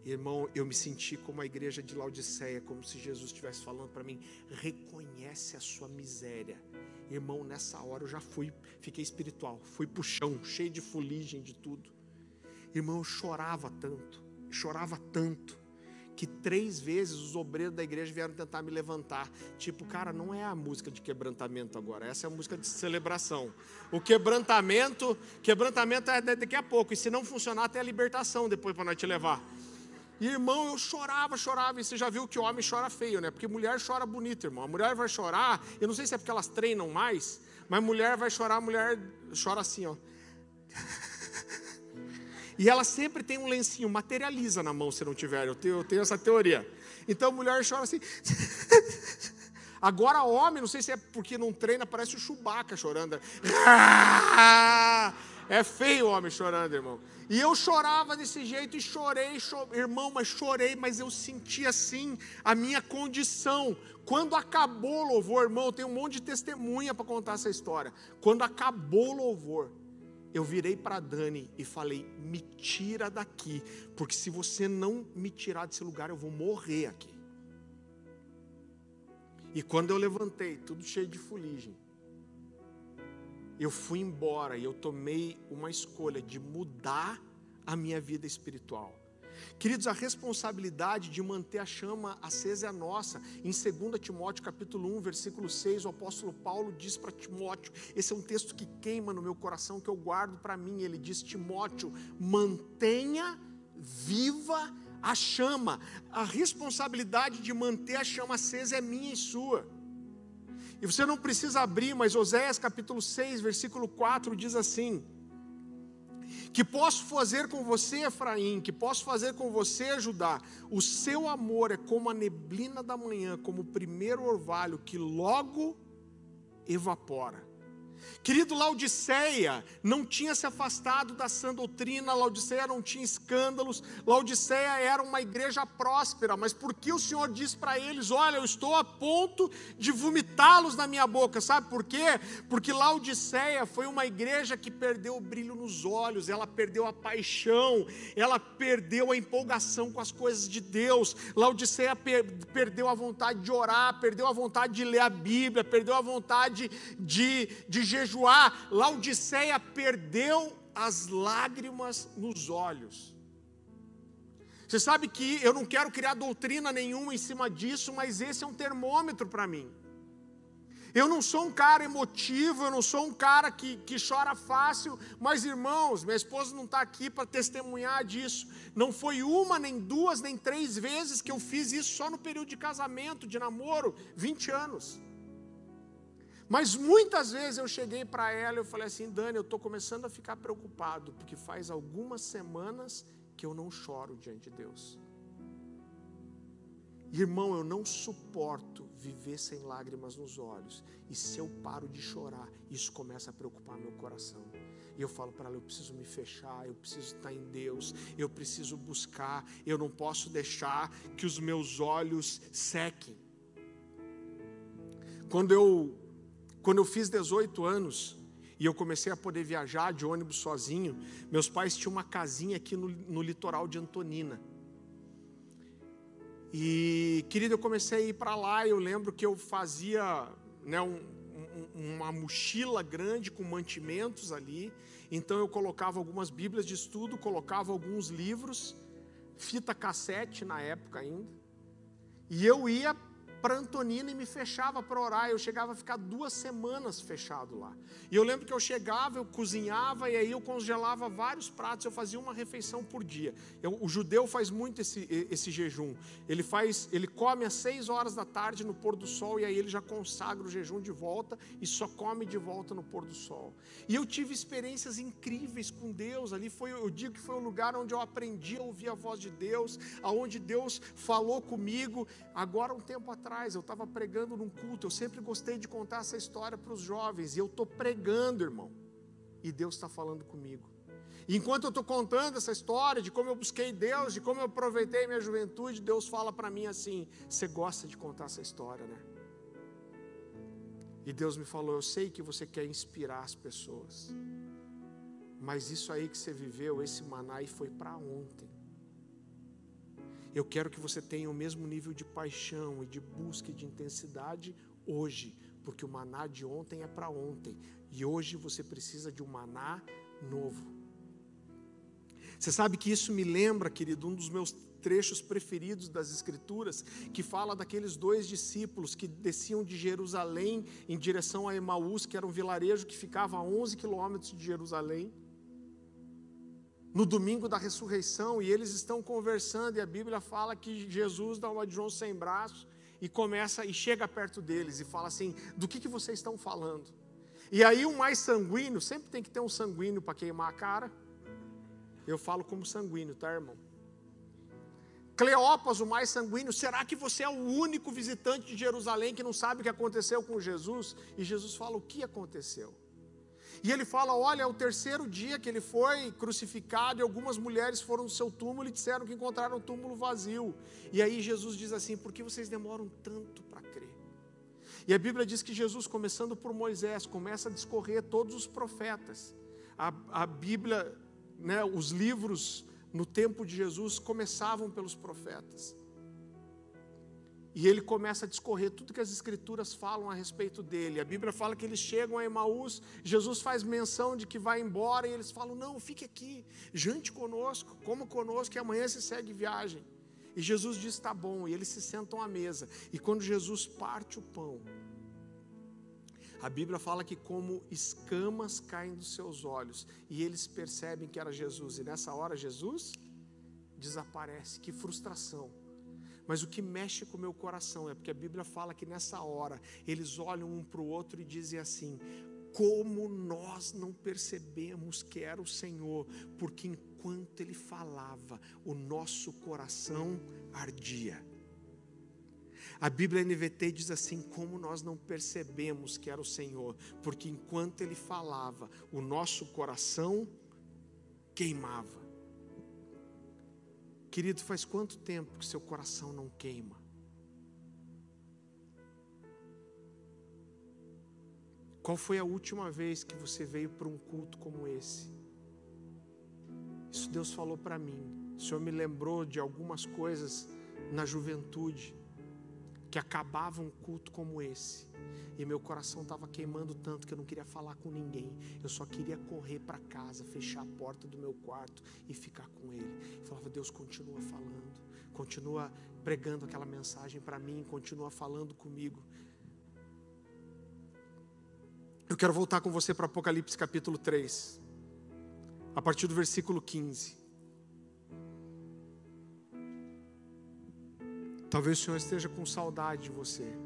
Irmão, eu me senti como a igreja de Laodiceia, como se Jesus estivesse falando para mim: reconhece a sua miséria Irmão, nessa hora eu já fui, fiquei espiritual, fui para o chão, cheio de fuligem, de tudo. Irmão, eu chorava tanto, chorava tanto, que três vezes os obreiros da igreja vieram tentar me levantar. Tipo, cara, não é a música de quebrantamento agora, essa é a música de celebração. O quebrantamento, quebrantamento é daqui a pouco, e se não funcionar, tem a libertação depois para nós te levar. E, irmão, eu chorava, chorava. E você já viu que homem chora feio, né? Porque mulher chora bonito, irmão. A mulher vai chorar, eu não sei se é porque elas treinam mais, mas mulher vai chorar, mulher chora assim, ó. *laughs* E ela sempre tem um lencinho, materializa na mão se não tiver. Eu tenho, eu tenho essa teoria. Então mulher chora assim. *laughs* Agora homem, não sei se é porque não treina, parece o Chewbacca chorando. *laughs* É feio o homem chorando, irmão. E eu chorava desse jeito e chorei, irmão, mas chorei, mas eu senti assim a minha condição. Quando acabou o louvor, irmão, eu tenho um monte de testemunha para contar essa história. Quando acabou o louvor, eu virei para Dani e falei: me tira daqui, porque se você não me tirar desse lugar, eu vou morrer aqui. E quando eu levantei, tudo cheio de fuligem, eu fui embora e eu tomei uma escolha de mudar a minha vida espiritual. Queridos, a responsabilidade de manter a chama acesa é nossa. Em 2 Timóteo capítulo 1, versículo 6, o apóstolo Paulo diz para Timóteo, esse é um texto que queima no meu coração, que eu guardo para mim. Ele diz: Timóteo, mantenha viva a chama. A responsabilidade de manter a chama acesa é minha e sua. E você não precisa abrir, mas Oséias capítulo 6, versículo 4 diz assim: que posso fazer com você, Efraim, que posso fazer com você, Judá. O seu amor é como a neblina da manhã, como o primeiro orvalho que logo evapora. Querido, Laodiceia não tinha se afastado da sã doutrina, Laodiceia não tinha escândalos, Laodiceia era uma igreja próspera, mas por que o Senhor diz para eles: Olha, eu estou a ponto de vomitá-los na minha boca, sabe por quê? Porque Laodiceia foi uma igreja que perdeu o brilho nos olhos, ela perdeu a paixão, ela perdeu a empolgação com as coisas de Deus, Laodiceia per perdeu a vontade de orar, perdeu a vontade de ler a Bíblia, perdeu a vontade de, de jejuar Laodiceia perdeu as lágrimas nos olhos. Você sabe que eu não quero criar doutrina nenhuma em cima disso, mas esse é um termômetro para mim. Eu não sou um cara emotivo, eu não sou um cara que, que chora fácil, mas irmãos, minha esposa não está aqui para testemunhar disso. Não foi uma, nem duas, nem três vezes que eu fiz isso só no período de casamento, de namoro, 20 anos. Mas muitas vezes eu cheguei para ela e eu falei assim, Dani, eu estou começando a ficar preocupado, porque faz algumas semanas que eu não choro diante de Deus. Irmão, eu não suporto viver sem lágrimas nos olhos. E se eu paro de chorar, isso começa a preocupar meu coração. E eu falo para ela: eu preciso me fechar, eu preciso estar em Deus, eu preciso buscar, eu não posso deixar que os meus olhos sequem. Quando eu quando eu fiz 18 anos e eu comecei a poder viajar de ônibus sozinho, meus pais tinham uma casinha aqui no, no litoral de Antonina. E, querido, eu comecei a ir para lá. Eu lembro que eu fazia né, um, um, uma mochila grande com mantimentos ali. Então eu colocava algumas Bíblias de estudo, colocava alguns livros, fita cassete na época ainda. E eu ia para Antonina e me fechava para orar. Eu chegava a ficar duas semanas fechado lá. E eu lembro que eu chegava, eu cozinhava e aí eu congelava vários pratos. Eu fazia uma refeição por dia. Eu, o judeu faz muito esse, esse jejum. Ele faz, ele come às seis horas da tarde no pôr do sol e aí ele já consagra o jejum de volta e só come de volta no pôr do sol. E eu tive experiências incríveis com Deus. Ali foi, eu digo que foi o lugar onde eu aprendi a ouvir a voz de Deus, aonde Deus falou comigo. Agora um tempo atrás atrás, eu estava pregando num culto, eu sempre gostei de contar essa história para os jovens, e eu estou pregando, irmão, e Deus está falando comigo. E enquanto eu estou contando essa história de como eu busquei Deus, de como eu aproveitei minha juventude, Deus fala para mim assim: Você gosta de contar essa história, né? E Deus me falou: Eu sei que você quer inspirar as pessoas, mas isso aí que você viveu, esse maná, aí foi para ontem. Eu quero que você tenha o mesmo nível de paixão e de busca e de intensidade hoje, porque o maná de ontem é para ontem e hoje você precisa de um maná novo. Você sabe que isso me lembra, querido, um dos meus trechos preferidos das Escrituras, que fala daqueles dois discípulos que desciam de Jerusalém em direção a Emaús, que era um vilarejo que ficava a 11 quilômetros de Jerusalém no domingo da ressurreição e eles estão conversando e a Bíblia fala que Jesus dá uma de João sem braço e começa e chega perto deles e fala assim: "Do que que vocês estão falando?" E aí o mais sanguíneo, sempre tem que ter um sanguíneo para queimar a cara. Eu falo como sanguíneo, tá, irmão? Cleopas, o mais sanguíneo, será que você é o único visitante de Jerusalém que não sabe o que aconteceu com Jesus? E Jesus fala: O que aconteceu? E ele fala: Olha, é o terceiro dia que ele foi crucificado, e algumas mulheres foram no seu túmulo e disseram que encontraram o túmulo vazio. E aí Jesus diz assim: Por que vocês demoram tanto para crer? E a Bíblia diz que Jesus, começando por Moisés, começa a discorrer todos os profetas. A, a Bíblia, né, os livros no tempo de Jesus começavam pelos profetas. E ele começa a discorrer tudo que as escrituras falam a respeito dele. A Bíblia fala que eles chegam a Emaús, Jesus faz menção de que vai embora e eles falam: "Não, fique aqui, jante conosco, coma conosco e amanhã se segue viagem". E Jesus diz: "Tá bom". E eles se sentam à mesa. E quando Jesus parte o pão, a Bíblia fala que como escamas caem dos seus olhos e eles percebem que era Jesus. E nessa hora Jesus desaparece. Que frustração. Mas o que mexe com o meu coração é porque a Bíblia fala que nessa hora eles olham um para o outro e dizem assim: como nós não percebemos que era o Senhor, porque enquanto Ele falava, o nosso coração ardia. A Bíblia NVT diz assim: como nós não percebemos que era o Senhor, porque enquanto Ele falava, o nosso coração queimava. Querido, faz quanto tempo que seu coração não queima? Qual foi a última vez que você veio para um culto como esse? Isso Deus falou para mim. O Senhor me lembrou de algumas coisas na juventude que acabava um culto como esse. E meu coração estava queimando tanto que eu não queria falar com ninguém. Eu só queria correr para casa, fechar a porta do meu quarto e ficar com ele. Eu falava, Deus continua falando, continua pregando aquela mensagem para mim, continua falando comigo. Eu quero voltar com você para Apocalipse capítulo 3, a partir do versículo 15. Talvez o Senhor esteja com saudade de você.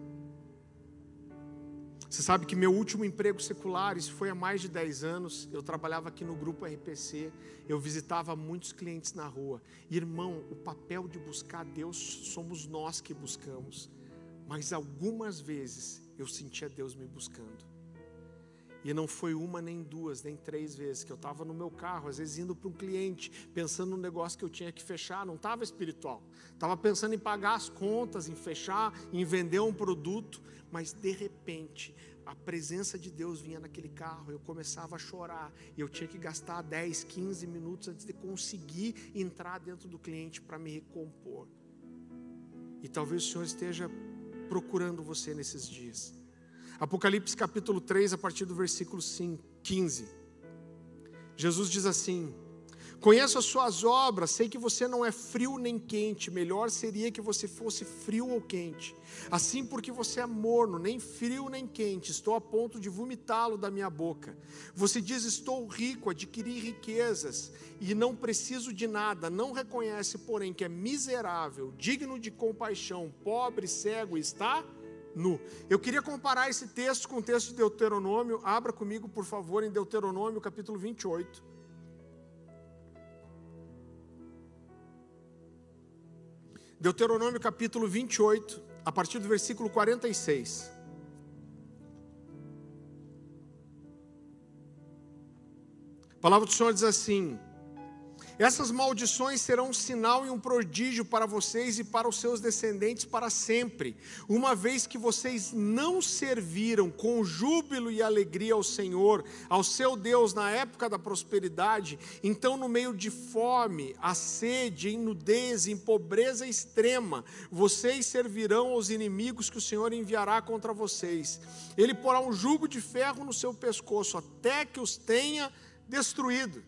Você sabe que meu último emprego secular, isso foi há mais de 10 anos, eu trabalhava aqui no grupo RPC, eu visitava muitos clientes na rua. Irmão, o papel de buscar Deus somos nós que buscamos. Mas algumas vezes eu sentia Deus me buscando. E não foi uma, nem duas, nem três vezes que eu estava no meu carro, às vezes indo para um cliente, pensando no negócio que eu tinha que fechar, não estava espiritual. Estava pensando em pagar as contas, em fechar, em vender um produto, mas de repente a presença de Deus vinha naquele carro, eu começava a chorar, e eu tinha que gastar 10, 15 minutos antes de conseguir entrar dentro do cliente para me recompor. E talvez o Senhor esteja procurando você nesses dias. Apocalipse capítulo 3, a partir do versículo 5, 15. Jesus diz assim: Conheço as suas obras, sei que você não é frio nem quente, melhor seria que você fosse frio ou quente. Assim, porque você é morno, nem frio nem quente, estou a ponto de vomitá-lo da minha boca. Você diz: Estou rico, adquiri riquezas e não preciso de nada. Não reconhece, porém, que é miserável, digno de compaixão, pobre, cego e está nu. Eu queria comparar esse texto com o texto de Deuteronômio. Abra comigo, por favor, em Deuteronômio, capítulo 28. Deuteronômio, capítulo 28, a partir do versículo 46. A palavra do Senhor diz assim: essas maldições serão um sinal e um prodígio para vocês e para os seus descendentes para sempre, uma vez que vocês não serviram com júbilo e alegria ao Senhor, ao seu Deus na época da prosperidade, então no meio de fome, a sede, em nudez, em pobreza extrema, vocês servirão aos inimigos que o Senhor enviará contra vocês. Ele porá um jugo de ferro no seu pescoço até que os tenha destruído.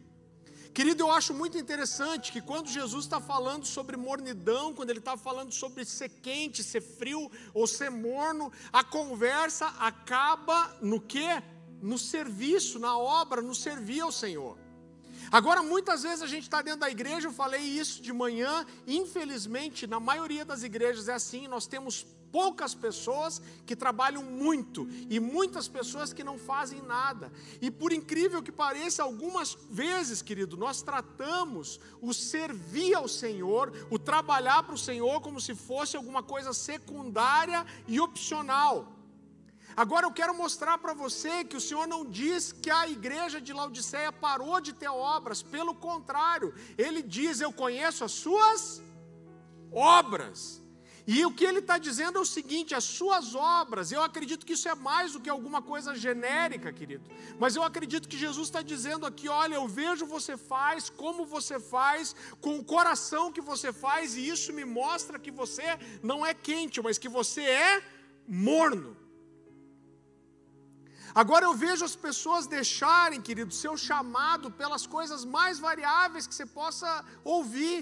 Querido, eu acho muito interessante que quando Jesus está falando sobre mornidão, quando ele está falando sobre ser quente, ser frio ou ser morno, a conversa acaba no quê? No serviço, na obra, no servir ao Senhor. Agora, muitas vezes a gente está dentro da igreja, eu falei isso de manhã, infelizmente, na maioria das igrejas é assim, nós temos poucas pessoas que trabalham muito e muitas pessoas que não fazem nada. E por incrível que pareça, algumas vezes, querido, nós tratamos o servir ao Senhor, o trabalhar para o Senhor como se fosse alguma coisa secundária e opcional. Agora eu quero mostrar para você que o Senhor não diz que a igreja de Laodiceia parou de ter obras, pelo contrário, ele diz: Eu conheço as suas obras. E o que ele está dizendo é o seguinte: as suas obras, eu acredito que isso é mais do que alguma coisa genérica, querido, mas eu acredito que Jesus está dizendo aqui: olha, eu vejo você faz, como você faz, com o coração que você faz, e isso me mostra que você não é quente, mas que você é morno. Agora eu vejo as pessoas deixarem, querido, seu chamado pelas coisas mais variáveis que você possa ouvir.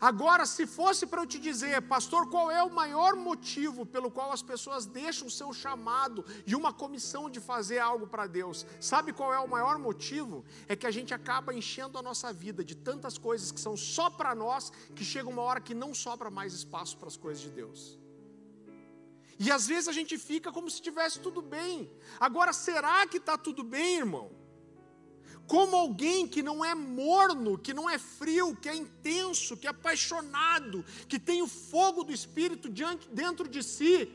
Agora, se fosse para eu te dizer, pastor, qual é o maior motivo pelo qual as pessoas deixam o seu chamado e uma comissão de fazer algo para Deus? Sabe qual é o maior motivo? É que a gente acaba enchendo a nossa vida de tantas coisas que são só para nós, que chega uma hora que não sobra mais espaço para as coisas de Deus. E às vezes a gente fica como se tivesse tudo bem. Agora, será que está tudo bem, irmão? Como alguém que não é morno, que não é frio, que é intenso, que é apaixonado, que tem o fogo do Espírito diante, dentro de si,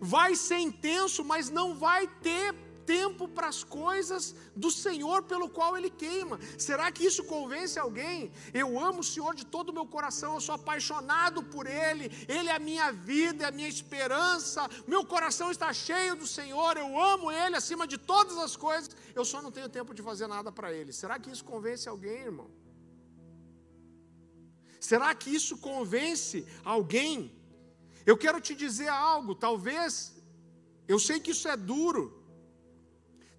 vai ser intenso, mas não vai ter tempo para as coisas do Senhor pelo qual Ele queima. Será que isso convence alguém? Eu amo o Senhor de todo o meu coração, eu sou apaixonado por Ele, Ele é a minha vida, é a minha esperança, meu coração está cheio do Senhor, eu amo Ele acima de todas as coisas, eu só não tenho tempo de fazer nada para Ele. Será que isso convence alguém, irmão? Será que isso convence alguém? Eu quero te dizer algo, talvez, eu sei que isso é duro,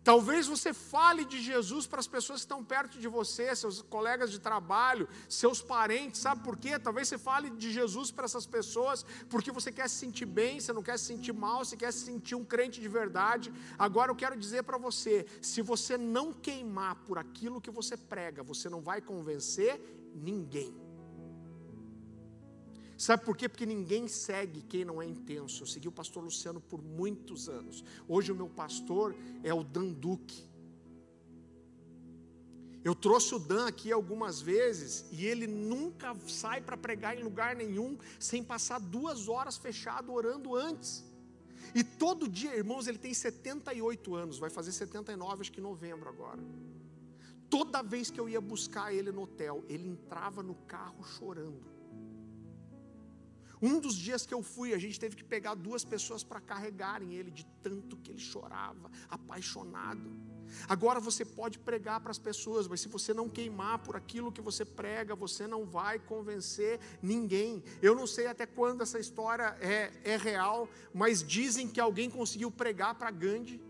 Talvez você fale de Jesus para as pessoas que estão perto de você, seus colegas de trabalho, seus parentes, sabe por quê? Talvez você fale de Jesus para essas pessoas porque você quer se sentir bem, você não quer se sentir mal, você quer se sentir um crente de verdade. Agora eu quero dizer para você: se você não queimar por aquilo que você prega, você não vai convencer ninguém. Sabe por quê? Porque ninguém segue quem não é intenso. Eu segui o pastor Luciano por muitos anos. Hoje o meu pastor é o Dan Duque. Eu trouxe o Dan aqui algumas vezes e ele nunca sai para pregar em lugar nenhum sem passar duas horas fechado orando antes. E todo dia, irmãos, ele tem 78 anos, vai fazer 79, acho que em novembro agora. Toda vez que eu ia buscar ele no hotel, ele entrava no carro chorando. Um dos dias que eu fui, a gente teve que pegar duas pessoas para carregarem ele, de tanto que ele chorava, apaixonado. Agora você pode pregar para as pessoas, mas se você não queimar por aquilo que você prega, você não vai convencer ninguém. Eu não sei até quando essa história é, é real, mas dizem que alguém conseguiu pregar para Gandhi.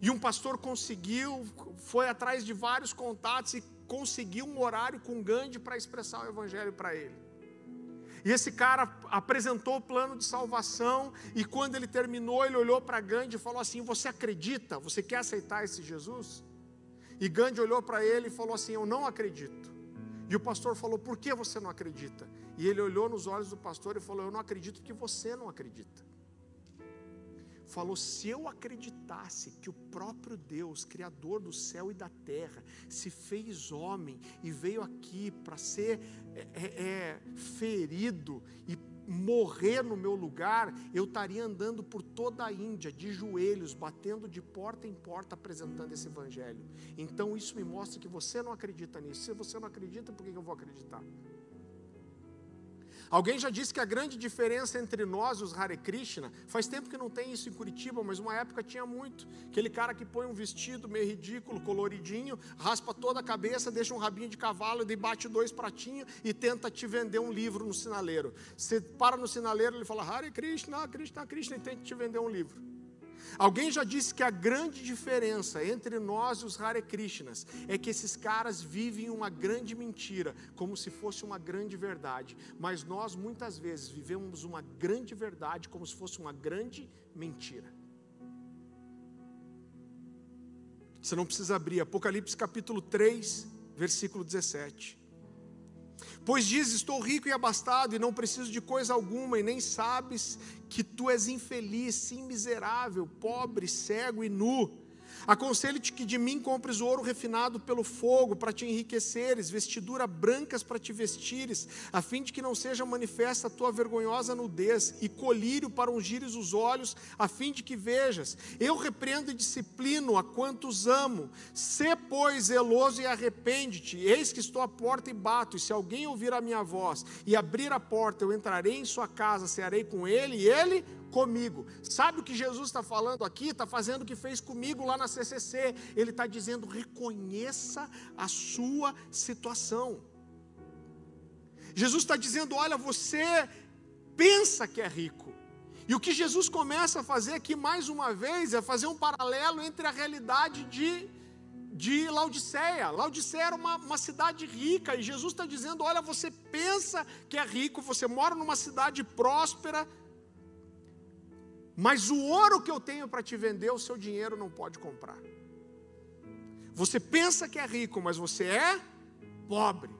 E um pastor conseguiu, foi atrás de vários contatos e conseguiu um horário com Gandhi para expressar o evangelho para ele. E esse cara apresentou o plano de salvação, e quando ele terminou, ele olhou para Gandhi e falou assim: Você acredita? Você quer aceitar esse Jesus? E Gandhi olhou para ele e falou assim: Eu não acredito. E o pastor falou: Por que você não acredita? E ele olhou nos olhos do pastor e falou: Eu não acredito porque você não acredita falou: se eu acreditasse que o próprio Deus, Criador do céu e da terra, se fez homem e veio aqui para ser é, é, é, ferido e morrer no meu lugar, eu estaria andando por toda a Índia, de joelhos, batendo de porta em porta, apresentando esse Evangelho. Então isso me mostra que você não acredita nisso. Se você não acredita, por que eu vou acreditar? Alguém já disse que a grande diferença entre nós e os Hare Krishna, faz tempo que não tem isso em Curitiba, mas uma época tinha muito. Aquele cara que põe um vestido meio ridículo, coloridinho, raspa toda a cabeça, deixa um rabinho de cavalo, e bate dois pratinhos e tenta te vender um livro no sinaleiro. Você para no sinaleiro, ele fala Hare Krishna, Krishna, Krishna, e tenta te vender um livro. Alguém já disse que a grande diferença entre nós e os Hare Krishnas é que esses caras vivem uma grande mentira, como se fosse uma grande verdade. Mas nós muitas vezes vivemos uma grande verdade como se fosse uma grande mentira. Você não precisa abrir, Apocalipse capítulo 3, versículo 17. Pois diz: Estou rico e abastado, e não preciso de coisa alguma, e nem sabes que tu és infeliz, sim, miserável, pobre, cego e nu. Aconselho-te que de mim compres ouro refinado pelo fogo, para te enriqueceres, vestidura brancas para te vestires, a fim de que não seja manifesta a tua vergonhosa nudez, e colírio para ungires os olhos, a fim de que vejas. Eu repreendo e disciplino a quantos amo. Sê, pois, zeloso e arrepende-te. Eis que estou à porta e bato, e se alguém ouvir a minha voz e abrir a porta, eu entrarei em sua casa, cearei com ele, e ele comigo. Sabe o que Jesus está falando aqui? Está fazendo o que fez comigo lá na CCC. Ele está dizendo: reconheça a sua situação. Jesus está dizendo: olha, você pensa que é rico. E o que Jesus começa a fazer aqui mais uma vez é fazer um paralelo entre a realidade de, de Laodiceia. Laodiceia era uma, uma cidade rica, e Jesus está dizendo: olha, você pensa que é rico, você mora numa cidade próspera, mas o ouro que eu tenho para te vender, o seu dinheiro não pode comprar. Você pensa que é rico, mas você é pobre.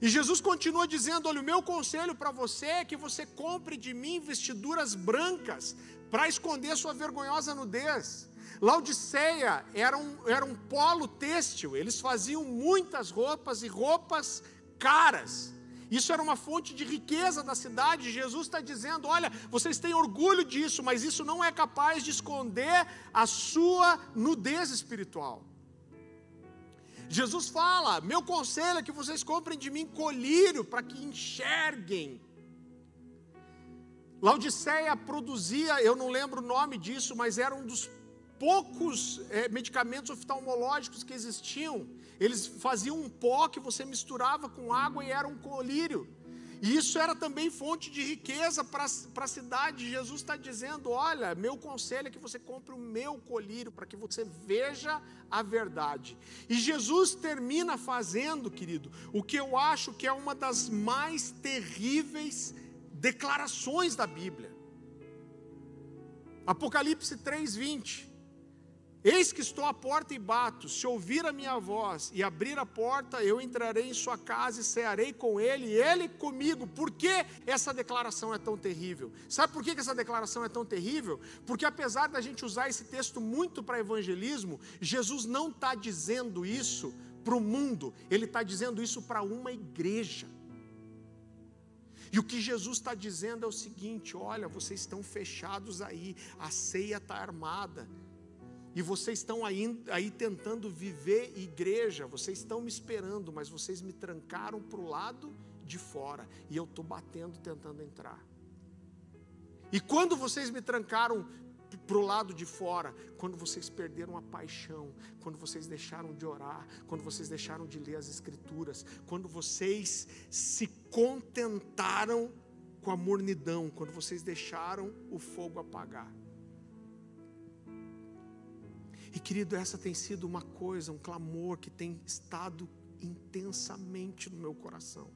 E Jesus continua dizendo: Olha, o meu conselho para você é que você compre de mim vestiduras brancas para esconder sua vergonhosa nudez. Laodiceia era um, era um polo têxtil, eles faziam muitas roupas e roupas caras. Isso era uma fonte de riqueza da cidade. Jesus está dizendo: olha, vocês têm orgulho disso, mas isso não é capaz de esconder a sua nudez espiritual. Jesus fala: meu conselho é que vocês comprem de mim colírio para que enxerguem. Laodiceia produzia, eu não lembro o nome disso, mas era um dos poucos é, medicamentos oftalmológicos que existiam. Eles faziam um pó que você misturava com água e era um colírio. E isso era também fonte de riqueza para a cidade. Jesus está dizendo: olha, meu conselho é que você compre o meu colírio para que você veja a verdade. E Jesus termina fazendo, querido, o que eu acho que é uma das mais terríveis declarações da Bíblia. Apocalipse 3:20. Eis que estou à porta e bato. Se ouvir a minha voz e abrir a porta, eu entrarei em sua casa e cearei com ele e ele comigo. Por que essa declaração é tão terrível? Sabe por que essa declaração é tão terrível? Porque apesar da gente usar esse texto muito para evangelismo, Jesus não está dizendo isso para o mundo, ele está dizendo isso para uma igreja. E o que Jesus está dizendo é o seguinte: olha, vocês estão fechados aí, a ceia está armada e vocês estão aí, aí tentando viver igreja, vocês estão me esperando, mas vocês me trancaram para o lado de fora. E eu estou batendo tentando entrar. E quando vocês me trancaram para o lado de fora, quando vocês perderam a paixão, quando vocês deixaram de orar, quando vocês deixaram de ler as Escrituras, quando vocês se contentaram com a mornidão, quando vocês deixaram o fogo apagar. E querido, essa tem sido uma coisa, um clamor que tem estado intensamente no meu coração.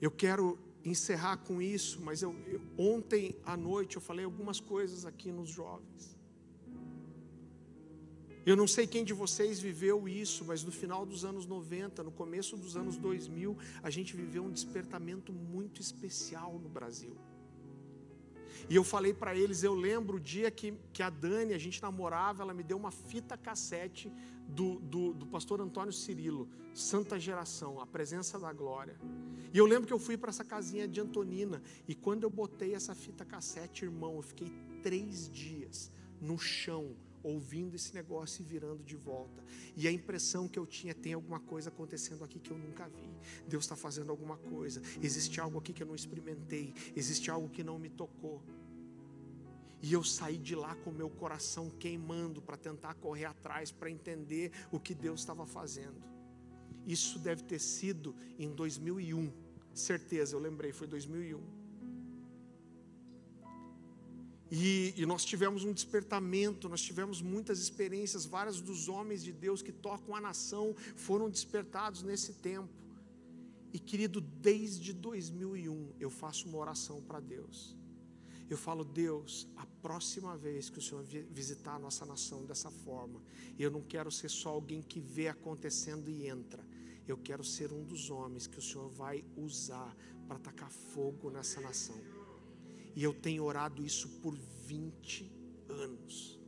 Eu quero encerrar com isso, mas eu, eu, ontem à noite eu falei algumas coisas aqui nos jovens. Eu não sei quem de vocês viveu isso, mas no final dos anos 90, no começo dos anos 2000, a gente viveu um despertamento muito especial no Brasil. E eu falei para eles, eu lembro o dia que, que a Dani, a gente namorava, ela me deu uma fita cassete do, do, do pastor Antônio Cirilo, Santa Geração, a presença da glória. E eu lembro que eu fui para essa casinha de Antonina, e quando eu botei essa fita cassete, irmão, eu fiquei três dias no chão, ouvindo esse negócio e virando de volta. E a impressão que eu tinha, tem alguma coisa acontecendo aqui que eu nunca vi. Deus está fazendo alguma coisa. Existe algo aqui que eu não experimentei. Existe algo que não me tocou. E eu saí de lá com meu coração queimando para tentar correr atrás, para entender o que Deus estava fazendo. Isso deve ter sido em 2001. Certeza, eu lembrei, foi 2001. E, e, nós tivemos um despertamento, nós tivemos muitas experiências, vários dos homens de Deus que tocam a nação foram despertados nesse tempo. E querido, desde 2001 eu faço uma oração para Deus. Eu falo, Deus, a próxima vez que o Senhor visitar a nossa nação dessa forma, eu não quero ser só alguém que vê acontecendo e entra. Eu quero ser um dos homens que o Senhor vai usar para tacar fogo nessa nação. E eu tenho orado isso por 20 anos.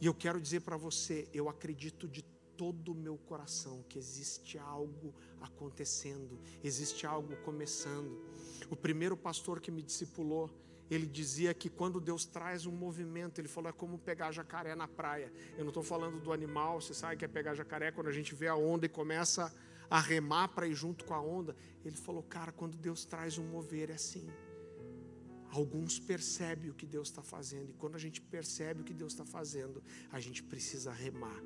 E eu quero dizer para você, eu acredito de todo o meu coração que existe algo acontecendo, existe algo começando. O primeiro pastor que me discipulou, ele dizia que quando Deus traz um movimento, ele falou: é como pegar jacaré na praia. Eu não estou falando do animal, você sabe que é pegar jacaré quando a gente vê a onda e começa a a remar para ir junto com a onda. Ele falou, cara, quando Deus traz um mover é assim. Alguns percebem o que Deus está fazendo, e quando a gente percebe o que Deus está fazendo, a gente precisa remar,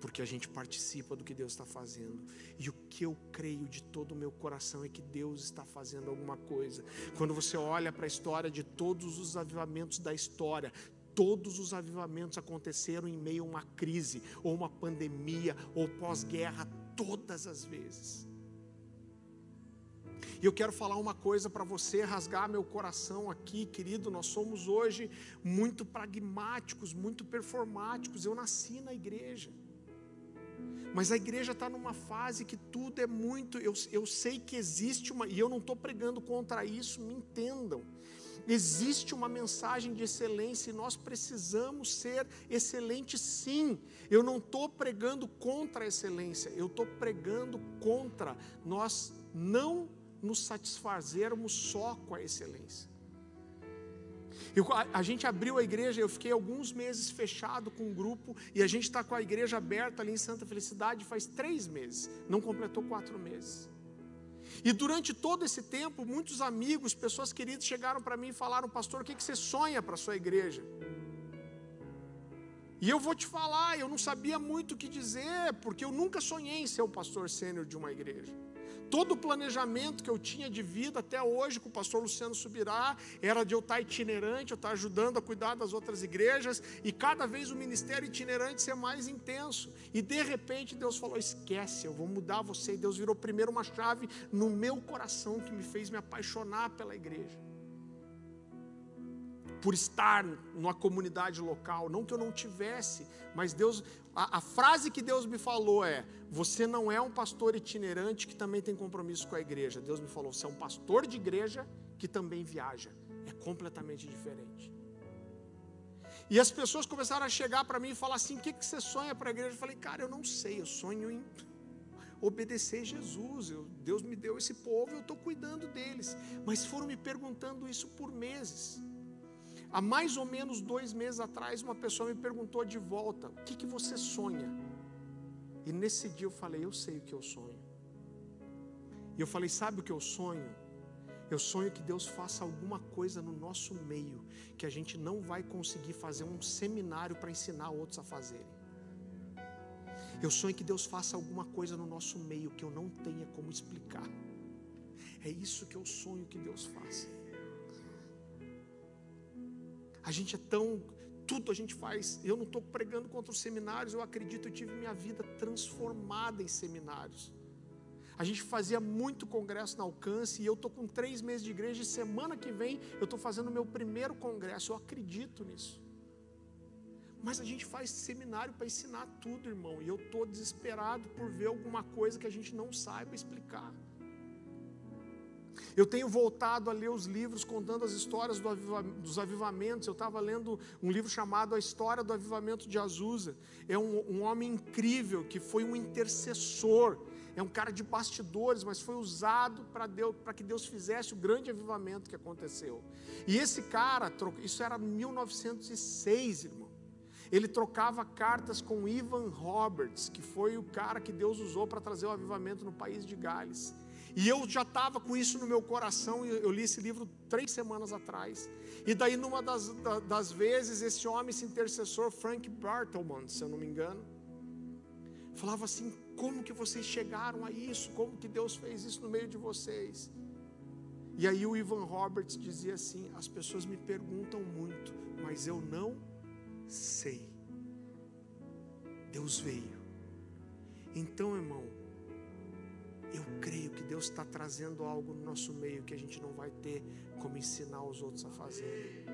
porque a gente participa do que Deus está fazendo. E o que eu creio de todo o meu coração é que Deus está fazendo alguma coisa. Quando você olha para a história de todos os avivamentos da história, todos os avivamentos aconteceram em meio a uma crise, ou uma pandemia, ou pós-guerra, todas as vezes. E eu quero falar uma coisa para você, rasgar meu coração aqui, querido. Nós somos hoje muito pragmáticos, muito performáticos. Eu nasci na igreja. Mas a igreja está numa fase que tudo é muito. Eu, eu sei que existe uma. E eu não estou pregando contra isso, me entendam. Existe uma mensagem de excelência e nós precisamos ser excelentes sim. Eu não estou pregando contra a excelência, eu estou pregando contra nós não nos satisfazermos só com a excelência. Eu, a, a, gente abriu a igreja, eu fiquei alguns meses fechado com um grupo e a gente está com a igreja aberta ali em Santa Felicidade faz três meses, não completou quatro meses. E durante todo esse tempo, muitos amigos, pessoas queridas chegaram para mim e falaram: Pastor, o que, você sonha para a sua igreja? E eu vou te falar, eu não sabia muito o que dizer, porque eu nunca sonhei em ser o pastor sênior de uma igreja. Todo o planejamento que eu tinha de vida até hoje com o pastor Luciano Subirá era de eu estar itinerante, eu estar ajudando a cuidar das outras igrejas e cada vez o ministério itinerante ser mais intenso. E de repente Deus falou: esquece, eu vou mudar você. E Deus virou primeiro uma chave no meu coração que me fez me apaixonar pela igreja por estar numa comunidade local, não que eu não tivesse, mas Deus, a, a, frase que Deus me falou é: você não é um pastor itinerante que também tem compromisso com a igreja. Deus me falou: você é um pastor de igreja que também viaja. É completamente diferente. E as pessoas começaram a chegar para mim e falar assim: o que, que você sonha para a igreja? Eu falei, cara, eu não sei, eu sonho em obedecer Jesus. Eu, Deus me deu esse povo, eu estou cuidando deles. Mas foram me perguntando isso por meses. Há mais ou menos dois meses atrás, uma pessoa me perguntou de volta: o que, que você sonha? E nesse dia eu falei: eu sei o que eu sonho. E eu falei: sabe o que eu sonho? Eu sonho que Deus faça alguma coisa no nosso meio que a gente não vai conseguir fazer um seminário para ensinar outros a fazerem. Eu sonho que Deus faça alguma coisa no nosso meio que eu não tenha como explicar. É isso que eu sonho que Deus faça. A gente é tão. Tudo a gente faz. Eu não estou pregando contra os seminários, eu acredito, eu tive minha vida transformada em seminários. A gente fazia muito congresso na alcance e eu estou com três meses de igreja e semana que vem eu estou fazendo o meu primeiro congresso. Eu acredito nisso. Mas a gente faz seminário para ensinar tudo, irmão. E eu estou desesperado por ver alguma coisa que a gente não saiba explicar. Eu tenho voltado a ler os livros contando as histórias do aviva, dos avivamentos. Eu estava lendo um livro chamado A História do Avivamento de Azusa. É um, um homem incrível que foi um intercessor. É um cara de bastidores, mas foi usado para Deus, para que Deus fizesse o grande avivamento que aconteceu. E esse cara, isso era 1906, irmão. Ele trocava cartas com Ivan Roberts, que foi o cara que Deus usou para trazer o avivamento no país de Gales. E eu já estava com isso no meu coração, eu li esse livro três semanas atrás. E daí, numa das, das vezes, esse homem, esse intercessor, Frank Bartleman, se eu não me engano, falava assim: como que vocês chegaram a isso? Como que Deus fez isso no meio de vocês? E aí o Ivan Roberts dizia assim: as pessoas me perguntam muito, mas eu não sei. Deus veio. Então, irmão, eu creio que Deus está trazendo algo no nosso meio que a gente não vai ter como ensinar os outros a fazer.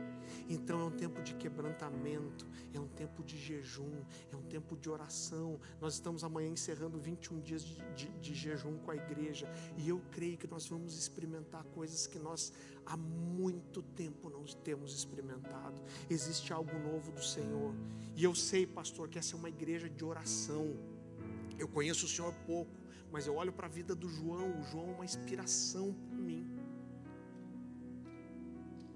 Então é um tempo de quebrantamento, é um tempo de jejum, é um tempo de oração. Nós estamos amanhã encerrando 21 dias de, de, de jejum com a igreja e eu creio que nós vamos experimentar coisas que nós há muito tempo não temos experimentado. Existe algo novo do Senhor e eu sei, pastor, que essa é uma igreja de oração. Eu conheço o Senhor pouco mas eu olho para a vida do João, o João é uma inspiração para mim.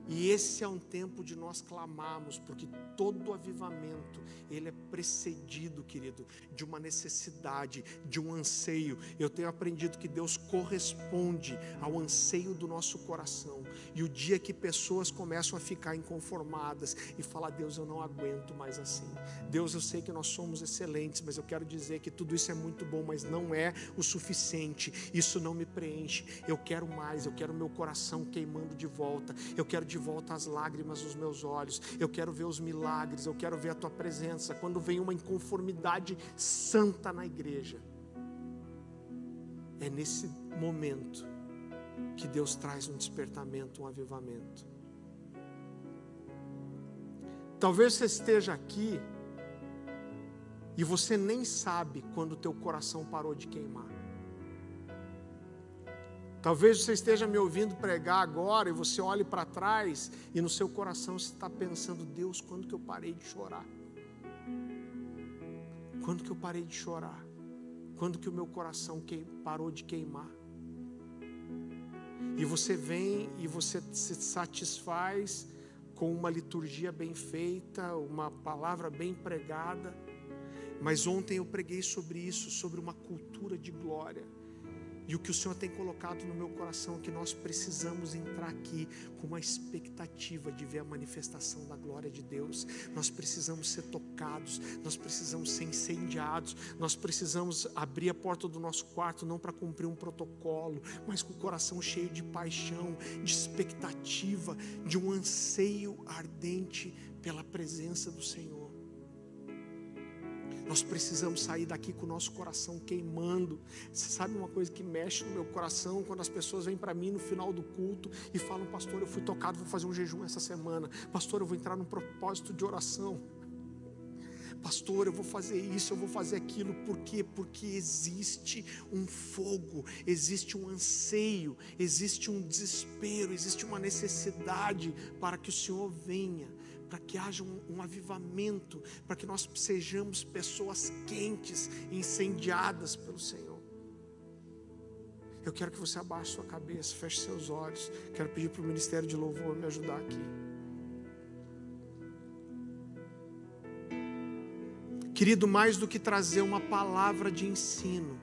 E esse é um tempo de nós clamarmos, porque todo avivamento, ele é precedido, querido, de uma necessidade, de um anseio. Eu tenho aprendido que Deus corresponde ao anseio do nosso coração. E o dia que pessoas começam a ficar inconformadas e falar: Deus, eu não aguento mais assim. Deus, eu sei que nós somos excelentes, mas eu quero dizer que tudo isso é muito bom, mas não é o suficiente. Isso não me preenche. Eu quero mais, eu quero meu coração queimando de volta. Eu quero de volta as lágrimas dos meus olhos. Eu quero ver os milagres, eu quero ver a tua presença. Quando vem uma inconformidade santa na igreja, é nesse momento que Deus traz um despertamento, um avivamento. Talvez você esteja aqui e você nem sabe quando o teu coração parou de queimar. Talvez você esteja me ouvindo pregar agora e você olhe para trás e no seu coração você está pensando: Deus, quando que eu parei de chorar? Quando que eu parei de chorar? Quando que o meu coração parou de queimar? E você vem e você se satisfaz com uma liturgia bem feita, uma palavra bem pregada. Mas ontem eu preguei sobre isso, sobre uma cultura de glória. E o que o Senhor tem colocado no meu coração é que nós precisamos entrar aqui com uma expectativa de ver a manifestação da glória de Deus. Nós precisamos ser tocados, nós precisamos ser incendiados, nós precisamos abrir a porta do nosso quarto não para cumprir um protocolo, mas com o coração cheio de paixão, de expectativa, de um anseio ardente pela presença do Senhor. Nós precisamos sair daqui com o nosso coração queimando. Você sabe uma coisa que mexe no meu coração quando as pessoas vêm para mim no final do culto e falam: Pastor, eu fui tocado, vou fazer um jejum essa semana. Pastor, eu vou entrar num propósito de oração. Pastor, eu vou fazer isso, eu vou fazer aquilo, por quê? Porque existe um fogo, existe um anseio, existe um desespero, existe uma necessidade para que o Senhor venha para que haja um, um avivamento, para que nós sejamos pessoas quentes, incendiadas pelo Senhor. Eu quero que você abaixe sua cabeça, feche seus olhos. Quero pedir para o Ministério de Louvor me ajudar aqui. Querido, mais do que trazer uma palavra de ensino,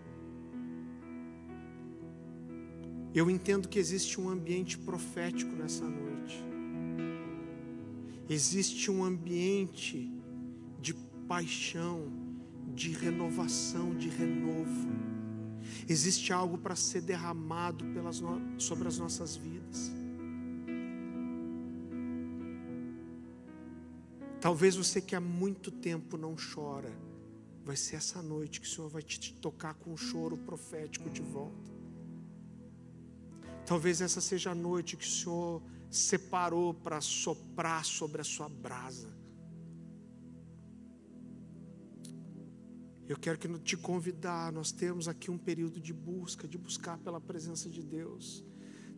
eu entendo que existe um ambiente profético nessa noite existe um ambiente de paixão, de renovação, de renovo. Existe algo para ser derramado pelas no... sobre as nossas vidas. Talvez você que há muito tempo não chora, vai ser essa noite que o Senhor vai te tocar com um choro profético de volta. Talvez essa seja a noite que o Senhor separou para soprar sobre a sua brasa. Eu quero que te convidar, nós temos aqui um período de busca, de buscar pela presença de Deus.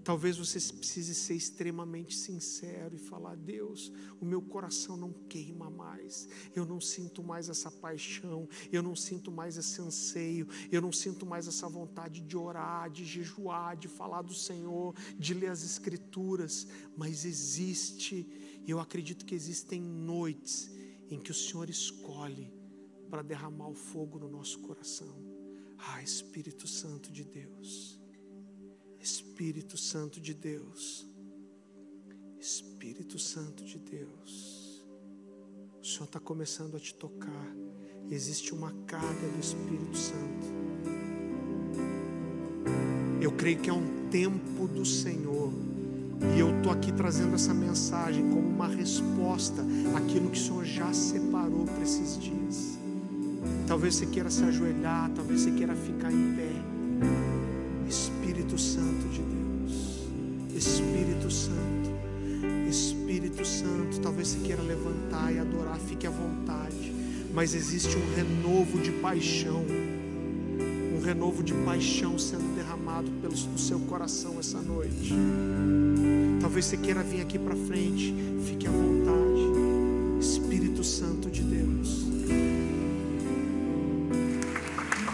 Talvez você precise ser extremamente sincero e falar: Deus, o meu coração não queima mais, eu não sinto mais essa paixão, eu não sinto mais esse anseio, eu não sinto mais essa vontade de orar, de jejuar, de falar do Senhor, de ler as Escrituras, mas existe, eu acredito que existem noites em que o Senhor escolhe para derramar o fogo no nosso coração. Ah, Espírito Santo de Deus. Espírito Santo de Deus, Espírito Santo de Deus, o Senhor está começando a te tocar, existe uma carga do Espírito Santo. Eu creio que é um tempo do Senhor, e eu estou aqui trazendo essa mensagem como uma resposta àquilo que o Senhor já separou para esses dias. Talvez você queira se ajoelhar, talvez você queira ficar em pé. Espírito Santo de Deus, Espírito Santo, Espírito Santo, talvez você queira levantar e adorar, fique à vontade, mas existe um renovo de paixão, um renovo de paixão sendo derramado pelo seu coração essa noite. Talvez você queira vir aqui para frente, fique à vontade, Espírito Santo de Deus.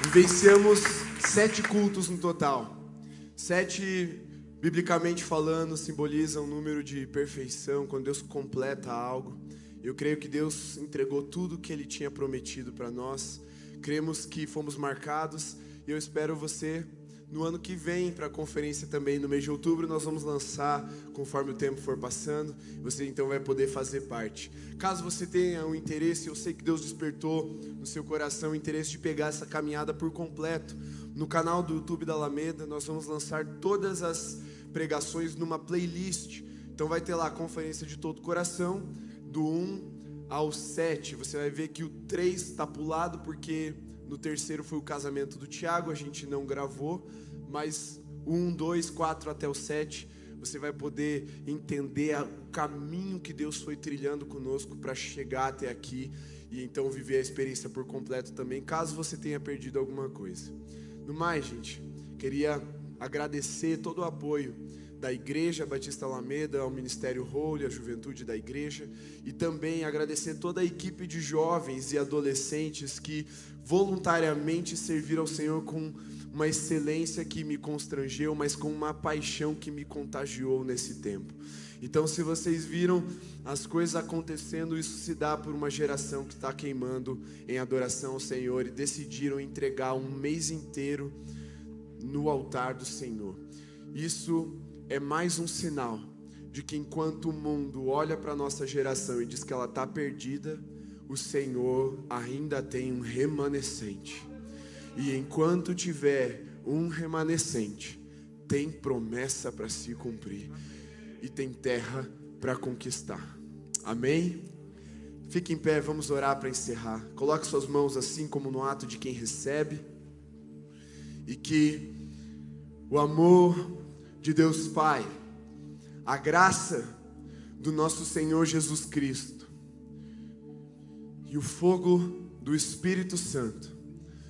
Vivenciamos sete cultos no total. Sete, biblicamente falando, simboliza um número de perfeição, quando Deus completa algo. Eu creio que Deus entregou tudo que Ele tinha prometido para nós. Cremos que fomos marcados e eu espero você no ano que vem para a conferência também, no mês de outubro, nós vamos lançar conforme o tempo for passando. Você então vai poder fazer parte. Caso você tenha um interesse, eu sei que Deus despertou no seu coração o interesse de pegar essa caminhada por completo. No canal do YouTube da Alameda, nós vamos lançar todas as pregações numa playlist. Então vai ter lá a conferência de todo o coração, do 1 ao 7. Você vai ver que o 3 está pulado porque no terceiro foi o casamento do Tiago, a gente não gravou, mas 1, 2, 4 até o 7, você vai poder entender o caminho que Deus foi trilhando conosco para chegar até aqui e então viver a experiência por completo também, caso você tenha perdido alguma coisa. No mais, gente, queria agradecer todo o apoio da Igreja Batista Alameda, ao Ministério Holy, à juventude da igreja, e também agradecer toda a equipe de jovens e adolescentes que voluntariamente serviram ao Senhor com uma excelência que me constrangeu, mas com uma paixão que me contagiou nesse tempo. Então, se vocês viram as coisas acontecendo, isso se dá por uma geração que está queimando em adoração ao Senhor e decidiram entregar um mês inteiro no altar do Senhor. Isso é mais um sinal de que enquanto o mundo olha para a nossa geração e diz que ela está perdida, o Senhor ainda tem um remanescente. E enquanto tiver um remanescente, tem promessa para se cumprir e tem terra para conquistar. Amém? Fique em pé, vamos orar para encerrar. Coloque suas mãos assim como no ato de quem recebe. E que o amor de Deus Pai, a graça do nosso Senhor Jesus Cristo e o fogo do Espírito Santo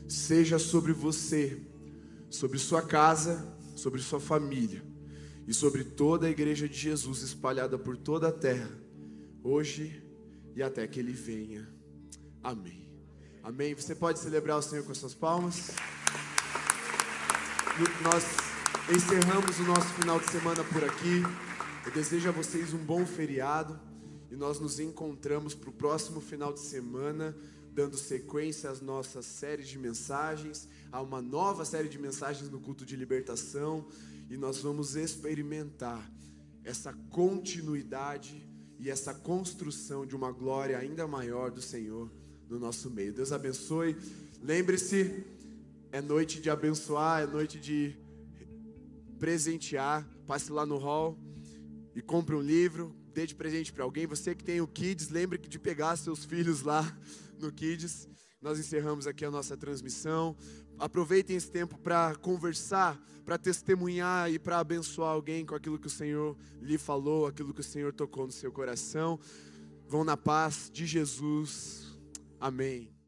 seja sobre você, sobre sua casa, sobre sua família e sobre toda a igreja de Jesus espalhada por toda a terra, hoje e até que ele venha. Amém. Amém. Você pode celebrar o Senhor com as suas palmas. Nós encerramos o nosso final de semana por aqui. Eu desejo a vocês um bom feriado e nós nos encontramos para o próximo final de semana, dando sequência às nossas séries de mensagens, a uma nova série de mensagens no culto de libertação e nós vamos experimentar essa continuidade e essa construção de uma glória ainda maior do Senhor no nosso meio. Deus abençoe. Lembre-se, é noite de abençoar, é noite de presentear, passe lá no hall e compre um livro, dê de presente para alguém. Você que tem o Kids, lembre de pegar seus filhos lá no Kids. Nós encerramos aqui a nossa transmissão. Aproveitem esse tempo para conversar, para testemunhar e para abençoar alguém com aquilo que o Senhor lhe falou, aquilo que o Senhor tocou no seu coração. Vão na paz de Jesus. Amém.